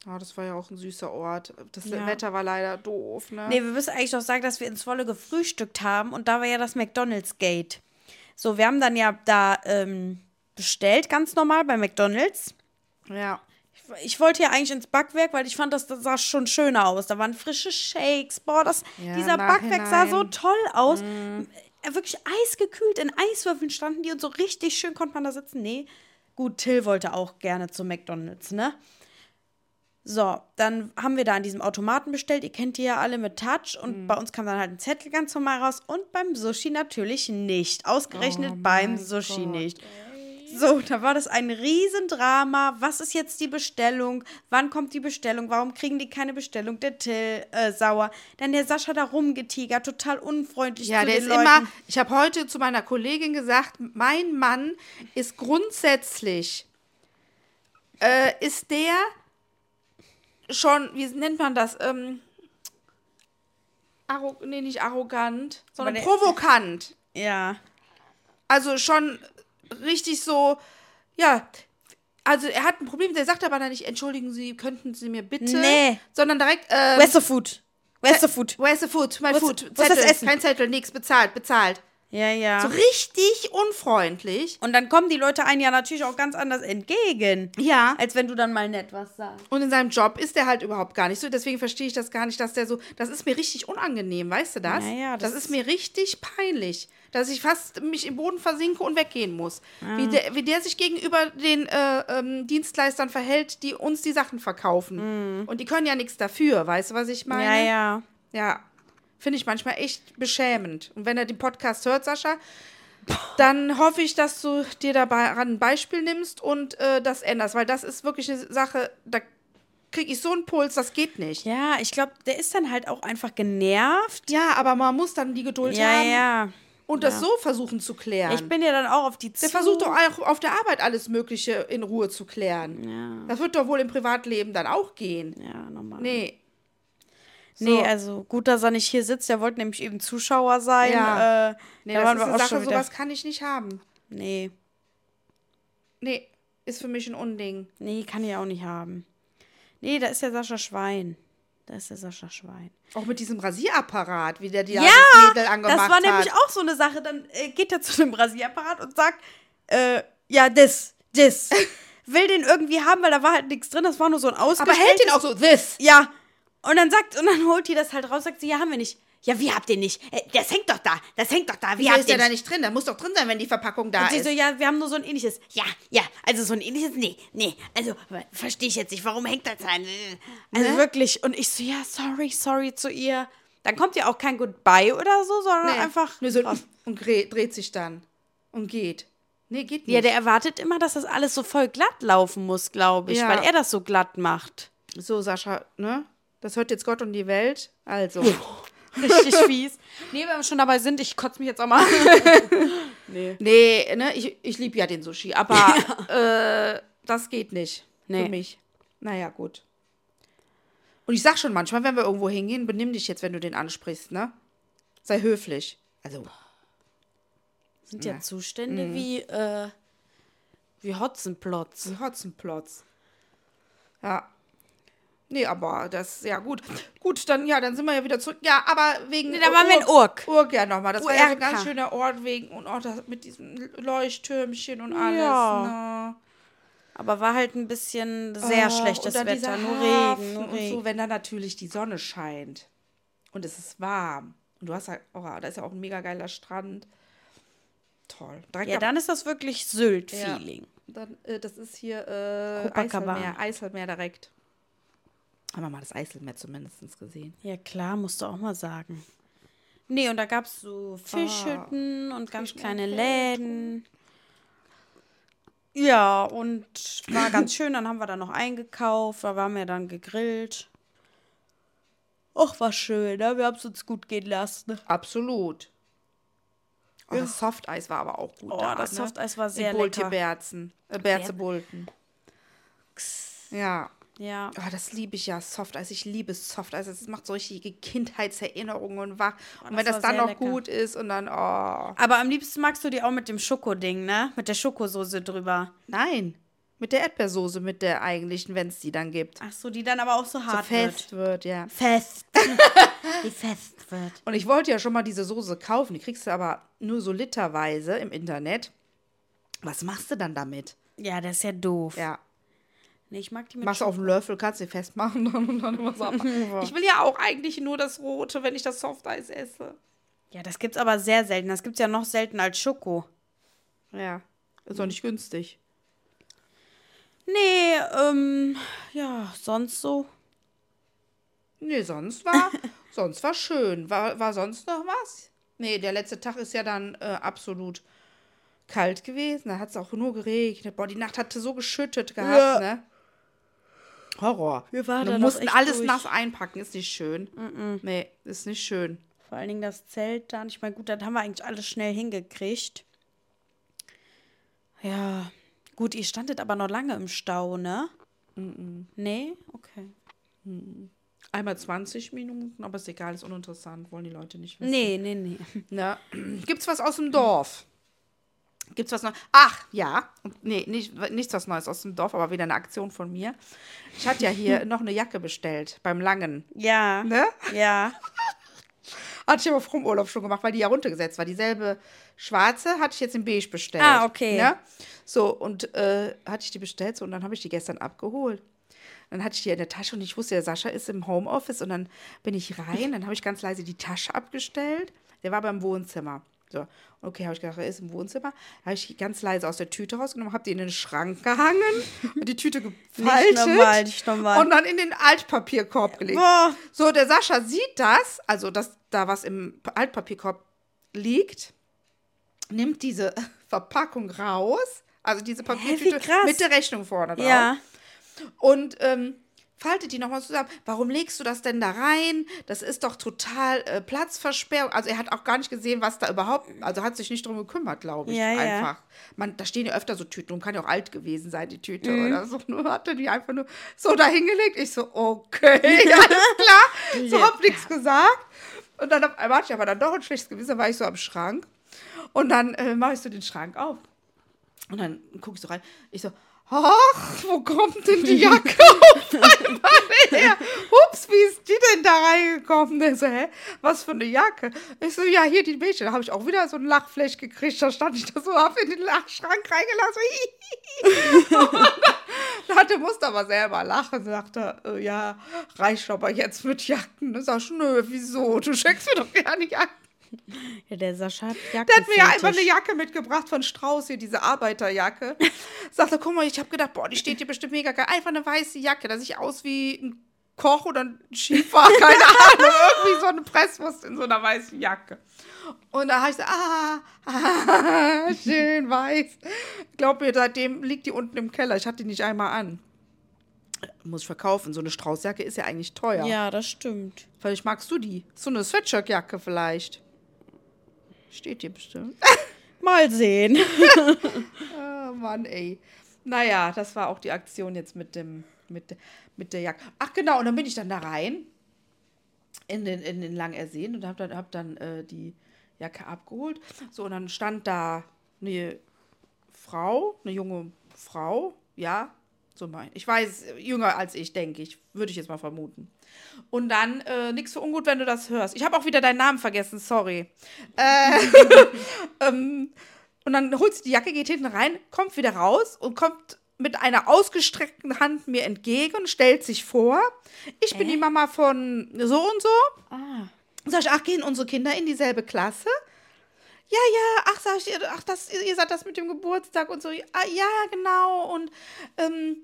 Ah, das war ja auch ein süßer Ort. Das Ja. Wetter war leider doof, ne? Nee, wir müssen eigentlich noch sagen, dass wir in Zwolle gefrühstückt haben und da war ja das McDonald's Gate. So, wir haben dann ja da ähm, bestellt, ganz normal bei McDonald's. Ja. Ich wollte ja eigentlich ins Backwerk, weil ich fand, das, das sah schon schöner aus. Da waren frische Shakes. Boah, das, Ja, dieser Backwerk sah so toll aus. Äh, Wirklich eisgekühlt in Eiswürfeln standen die und so richtig schön konnte man da sitzen. Nee, gut, Till wollte auch gerne zu McDonalds, ne? So, dann haben wir da an diesem Automaten bestellt. Ihr kennt die ja alle mit Touch. Und Mhm. bei uns kam dann halt ein Zettel ganz normal raus. Und beim Sushi natürlich nicht. Ausgerechnet Oh beim Sushi Gott, nicht. So, da war das ein Riesendrama. Was ist jetzt die Bestellung? Wann kommt die Bestellung? Warum kriegen die keine Bestellung? Der Till äh, sauer. Dann der Sascha da rumgetigert, total unfreundlich Ja, zu der den ist Leuten. immer. Ich habe heute zu meiner Kollegin gesagt, mein Mann ist grundsätzlich. Äh, ist der schon, wie nennt man das? Ähm, arro nee, nicht arrogant, sondern der- provokant. Ja. Also schon richtig so, ja. Also er hat ein Problem, der sagt aber dann nicht, entschuldigen Sie, könnten Sie mir bitte, Nee. sondern direkt, ähm, Where's the food? Where's the food? Where's the food? Mein Wo ist- Food. wo ist das Zettel. Essen? Kein Zettel, nix, bezahlt, bezahlt. Ja, ja. So richtig unfreundlich. Und dann kommen die Leute einen ja natürlich auch ganz anders entgegen. Ja. Als wenn du dann mal nett was sagst. Und in seinem Job ist der halt überhaupt gar nicht so. Deswegen verstehe ich das gar nicht, dass der so. Das ist mir richtig unangenehm, weißt du das? Ja, ja, das, das ist mir richtig peinlich, dass ich fast mich im Boden versinke und weggehen muss. Wie, der, wie der sich gegenüber den äh, ähm, Dienstleistern verhält, die uns die Sachen verkaufen. Und die können ja nichts dafür, weißt du, was ich meine? Ja, ja. Ja, finde ich manchmal echt beschämend. Und wenn er den Podcast hört, Sascha, dann hoffe ich, dass du dir dabei ein Beispiel nimmst und äh, das änderst, weil das ist wirklich eine Sache, da kriege ich so einen Puls, das geht nicht. Ja, Ja, ich glaube, der ist dann halt auch einfach genervt. aber man muss dann die Geduld Ja, haben. ja. und das so versuchen zu klären. Ich bin ja dann auch auf die Der zu. versucht doch auch auf der Arbeit alles Mögliche in Ruhe zu klären. Das wird doch wohl im Privatleben dann auch gehen. Ja, normal. Nee. Nee, So. also gut, dass er nicht hier sitzt. Der wollte nämlich eben Zuschauer sein. Ja. Äh, Nee, da das waren ist wir eine auch Sache, sowas kann ich nicht haben. Nee, Nee, ist für mich ein Unding. nee, kann ich auch nicht haben. Nee, da ist der Sascha Schwein. Da ist der Sascha Schwein. Auch mit diesem Rasierapparat, wie der die ja, Ja, das Mädel angemacht das war nämlich hat. auch so eine Sache. Dann äh, geht er zu dem Rasierapparat und sagt, äh, ja, das, das. Will den irgendwie haben, weil da war halt nichts drin. Das war nur so ein Aber ausgestelltes. hält ihn auch so, this. Ja. Und dann sagt, und dann holt die das halt raus, sagt sie, ja, haben wir nicht. Ja, wie habt ihr nicht? Äh, Das hängt doch da, das hängt doch da. Wie Wieso habt ist der ihr da nicht drin? Da muss doch drin sein, wenn die Verpackung da Und sie ist. so, ja, wir haben nur so ein ähnliches. Ja, ja, also so ein ähnliches, nee, nee, also verstehe ich jetzt nicht, warum hängt das da? Also wirklich, und ich so, ja, sorry, sorry zu ihr. Dann kommt ja auch kein Goodbye oder so, sondern Nee, einfach. Nur so, und gre- dreht sich dann. Und geht. Nee, geht nicht. Ja, der erwartet immer, dass das alles so voll glatt laufen muss, glaube ich, Ja. weil er das so glatt macht. so, Sascha, ne? Das hört jetzt Gott und die Welt. Also. Richtig fies. Nee, wenn wir schon dabei sind, ich kotze mich jetzt auch mal. Nee, ne, ich, ich liebe ja den Sushi, aber äh, das geht nicht Nee. für mich. Naja, gut. Und ich sag schon manchmal, wenn wir irgendwo hingehen, benimm dich jetzt, wenn du den ansprichst, ne? Sei höflich. Also, sind ja Zustände Mhm. wie, äh, wie Hotzenplotz. Hotzenplotz. Ja. Nee, aber das, ja gut. Gut, dann, ja, dann sind wir ja wieder zurück. Ja, aber wegen. Nee, da waren wir in Urk. Urk, ja, nochmal. Das war ja ein ganz schöner Ort wegen, und auch das mit diesem Leuchttürmchen und alles, Ja. ne? Aber war halt ein bisschen sehr Oh, schlechtes und Wetter. Nur Regen, nur und Regen. so, wenn dann natürlich die Sonne scheint und es ist warm und du hast halt, oh, da ist ja auch ein mega geiler Strand. Toll. Direkt Ja, dann ist das wirklich Sylt-Feeling. dann, äh, das ist hier äh. Eiselmeer, Eiselmeer direkt. Haben wir mal das Eiselmeer zumindest gesehen. Ja. klar, musst du auch mal sagen. Nee, und da gab es so Fischhütten und ganz kleine Läden. Ja, und war ganz schön. Dann haben wir da noch eingekauft. Da waren wir dann gegrillt. Och, war schön, ne? Wir haben es uns gut gehen lassen. Absolut. Oh, das Softeis war aber auch gut. Oh, da, das ne? Softeis war sehr In Bulti lecker. Berzen. Äh, Berze Bulten. Ja. Ja. Oh, das liebe ich ja, Softeis. Ich liebe Softeis. Das macht so richtige Kindheitserinnerungen wach. Und wenn das dann noch lecker. gut ist und dann, oh. Aber am liebsten magst du die auch mit dem Schokoding, ne? Mit der Schokosoße drüber. Nein. Mit der Erdbeersoße, mit der eigentlichen, wenn es die dann gibt. Ach so, die dann aber auch so So hart fest wird. wird, ja. Fest. die fest wird. Und ich wollte ja schon mal diese Soße kaufen. Die kriegst du aber nur so literweise im Internet. Was machst du dann damit? Ja, das ist ja doof. Ja. Nee, ich mag die mit Machst du auf den Löffel, kannst du festmachen und dann immer so. Ich will ja auch eigentlich nur das Rote, wenn ich das Softeis esse. Ja, das gibt's aber sehr selten. Das gibt's ja noch selten als Schoko. Ja. Ist doch nicht günstig. Nee, ähm, ja, sonst so. Nee, sonst war, sonst war schön. War, war sonst noch was? Nee, der letzte Tag ist ja dann äh, absolut kalt gewesen. Da hat es auch nur geregnet. Boah, die Nacht hatte so geschüttet gehabt, ne? Horror. Wir waren Wir da mussten alles durch. nass einpacken. Ist nicht schön. Nee, ist nicht schön. Vor allen Dingen das Zelt dann. Ich meine, gut, das haben wir eigentlich alles schnell hingekriegt. Ja, gut, ihr standet aber noch lange im Stau, ne? Nee? Okay. Einmal 20 Minuten, aber ist egal, ist uninteressant, wollen die Leute nicht wissen. Nee, nee, nee. Na, gibt's was aus dem Dorf? Gibt's was Neues? Ach, ja. Nee, nicht, nichts was Neues aus dem Dorf, aber wieder eine Aktion von mir. Ich hatte ja hier noch eine Jacke bestellt beim Langen. Ja. Ne? Ja. Hatte ich aber vor dem Urlaub schon gemacht, weil die ja runtergesetzt war. Dieselbe schwarze hatte ich jetzt in beige bestellt. Ah, okay. Ne? So, und äh, hatte ich die bestellt so, und dann habe ich die gestern abgeholt. Dann hatte ich die in der Tasche und ich wusste, der Sascha ist im Homeoffice und dann bin ich rein, dann habe ich ganz leise die Tasche abgestellt. Der war beim Wohnzimmer. So, okay, habe ich gedacht, er ist im Wohnzimmer. Da habe ich ganz leise aus der Tüte rausgenommen, habe die in den Schrank gehangen und die Tüte gefaltet normal, nicht normal. und dann in den Altpapierkorb gelegt. Boah. So, der Sascha sieht das, also dass da was im Altpapierkorb liegt, nimmt diese Verpackung raus, also diese Papiertüte krass. mit der Rechnung vorne drauf. Ja. Und ähm, faltet die nochmal zusammen. Warum legst du das denn da rein? Das ist doch total äh, Platzversperrung. Also er hat auch gar nicht gesehen, was da überhaupt, also hat sich nicht drum gekümmert, glaube ich. Ja, ja. einfach. Man, da stehen ja öfter so Tüten rum, kann ja auch alt gewesen sein, die Tüte Mhm. oder so. Nur hatte die einfach nur so dahingelegt. Ich so, okay, alles klar. so hab nichts gesagt. Und dann auf einmal hatte ich aber dann doch ein schlechtes Gewissen, war ich so am Schrank. Und dann äh, mache ich so den Schrank auf. Und dann gucke ich so rein. Ich so, ach, wo kommt denn die Jacke auf einmal her? Ups, wie ist die denn da reingekommen? Der so, hä, was für eine Jacke? Ich so, ja, hier die Mädchen. Da habe ich auch wieder so ein Lachfleisch gekriegt. Da stand ich da so, hab in den Lachschrank reingelassen. Da hatte, musste aber selber lachen. Sagte, äh, ja, reicht aber jetzt mit Jacken. Da sag ich, nö, wieso? Du schenkst mir doch gerne Jacken. Ja, der Sascha hat Jacke. Der hat mir ja einfach eine Jacke mitgebracht von Strauß hier, diese Arbeiterjacke. Sagte, guck mal, ich habe gedacht, boah, die steht hier bestimmt mega geil. Einfach eine weiße Jacke, da sieht aus wie ein Koch oder ein Skifahrer, keine Ahnung. Irgendwie so eine Presswurst in so einer weißen Jacke. Und da habe ich so, ah, ah, schön weiß. Glaub mir, seitdem liegt die unten im Keller. Ich hatte die nicht einmal an. Muss ich verkaufen. So eine Straußjacke ist ja eigentlich teuer. Ja, das stimmt. Vielleicht magst du die. So eine Sweatshirtjacke vielleicht. Steht hier bestimmt. Mal sehen. Oh Mann, ey. Naja, das war auch die Aktion jetzt mit dem, mit, mit der Jacke. Ach genau, und dann bin ich dann da rein in den, in den Langerseen und hab dann, hab dann äh, die Jacke abgeholt. So, und dann stand da eine Frau, eine junge Frau, ja, so mein. Ich weiß, jünger als ich, denke ich, würde ich jetzt mal vermuten. Und dann, äh, nix für ungut, wenn du das hörst. Ich habe auch wieder deinen Namen vergessen, sorry. Äh, ähm, und dann holt sie die Jacke, geht hinten rein, kommt wieder raus und kommt mit einer ausgestreckten Hand mir entgegen, stellt sich vor. Ich bin die Mama von so und so. Ah. Sag ich, ach, gehen unsere Kinder in dieselbe Klasse? Ja, ja, ach, sag ich, ach, das, ihr seid das mit dem Geburtstag und so. Ah, ja, genau. Und ähm,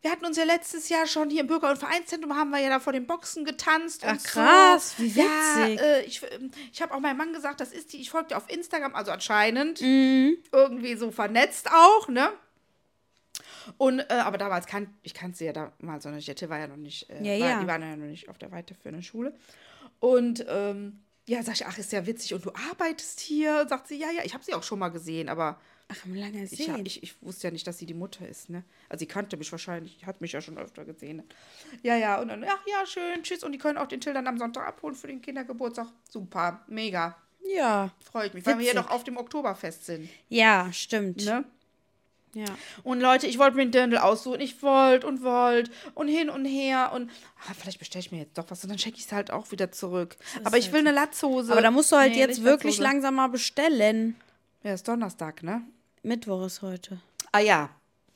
wir hatten uns ja letztes Jahr schon hier im Bürger- und Vereinszentrum, haben wir ja da vor den Boxen getanzt. Ach, und krass, so. wie Ja, witzig. äh, ich ähm, ich habe auch meinem Mann gesagt, das ist die, ich folge dir auf Instagram, also anscheinend Mhm. irgendwie so vernetzt auch, ne? Und, äh, aber damals kan ich kannte sie ja damals noch nicht. Jette war ja noch nicht, äh, Ja, war, ja. die waren ja noch nicht auf der weiterführenden Schule. Und ähm, ja, sag ich, ach, ist ja witzig. Und du arbeitest hier? Und sagt sie, ja, ja, ich habe sie auch schon mal gesehen, aber Ach, im langen ich, hab, Sehen. ich, ich wusste ja nicht, dass sie die Mutter ist, ne? Also sie kannte mich wahrscheinlich, hat mich ja schon öfter gesehen. Ja, ja, und dann, ach ja, schön, tschüss. Und die können auch den Till dann am Sonntag abholen für den Kindergeburtstag. Super, mega. Ja. Freue ich mich, weil wir hier Witzig. noch auf dem Oktoberfest sind. Ja, stimmt. Ne? Ja. Und Leute, ich wollte mir einen Dirndl aussuchen. Ich wollte und wollte und hin und her. Und ah, vielleicht bestelle ich mir jetzt doch was und dann schicke ich es halt auch wieder zurück. Aber ich will eine Latzhose. Aber da musst du halt Nee, jetzt wirklich Latzhose. langsam mal bestellen. Ja, ist Donnerstag, ne? Mittwoch ist heute. Ah ja.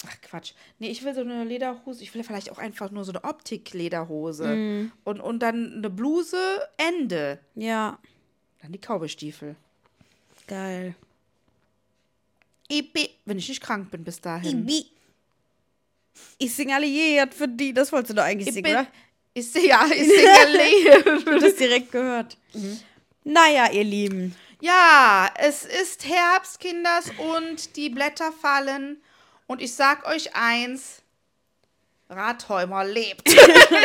Ach Quatsch. Nee, ich will so eine Lederhose. Ich will vielleicht auch einfach nur so eine Optik-Lederhose. Mhm. Und, und dann eine Bluse, Ende. Ja, Dann die Cowboystiefel. geil. Ibi. Wenn ich nicht krank bin bis dahin. Ich singe alliiert für die. Das wolltest du doch eigentlich Ich singen, bin, oder? ich sehe ja, ich sehe Du hast das direkt gehört. Naja, ihr Lieben. Ja, es ist Herbst, Kinders, und die Blätter fallen. Und ich sag euch eins: Rathäumer lebt.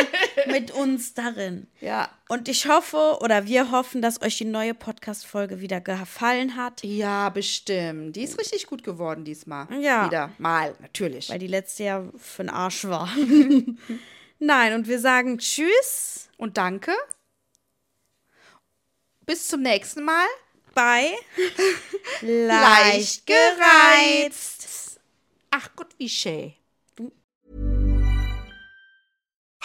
Mit uns darin. ja. Und ich hoffe, oder wir hoffen, dass euch die neue Podcast-Folge wieder gefallen hat. Ja, bestimmt. Die ist richtig gut geworden diesmal. Ja. Wieder. Mal, natürlich. Weil die letzte ja für den Arsch war. Nein, und wir sagen Tschüss Und danke. Bis zum nächsten Mal. bei Leicht gereizt. Ach Gott, wie schön.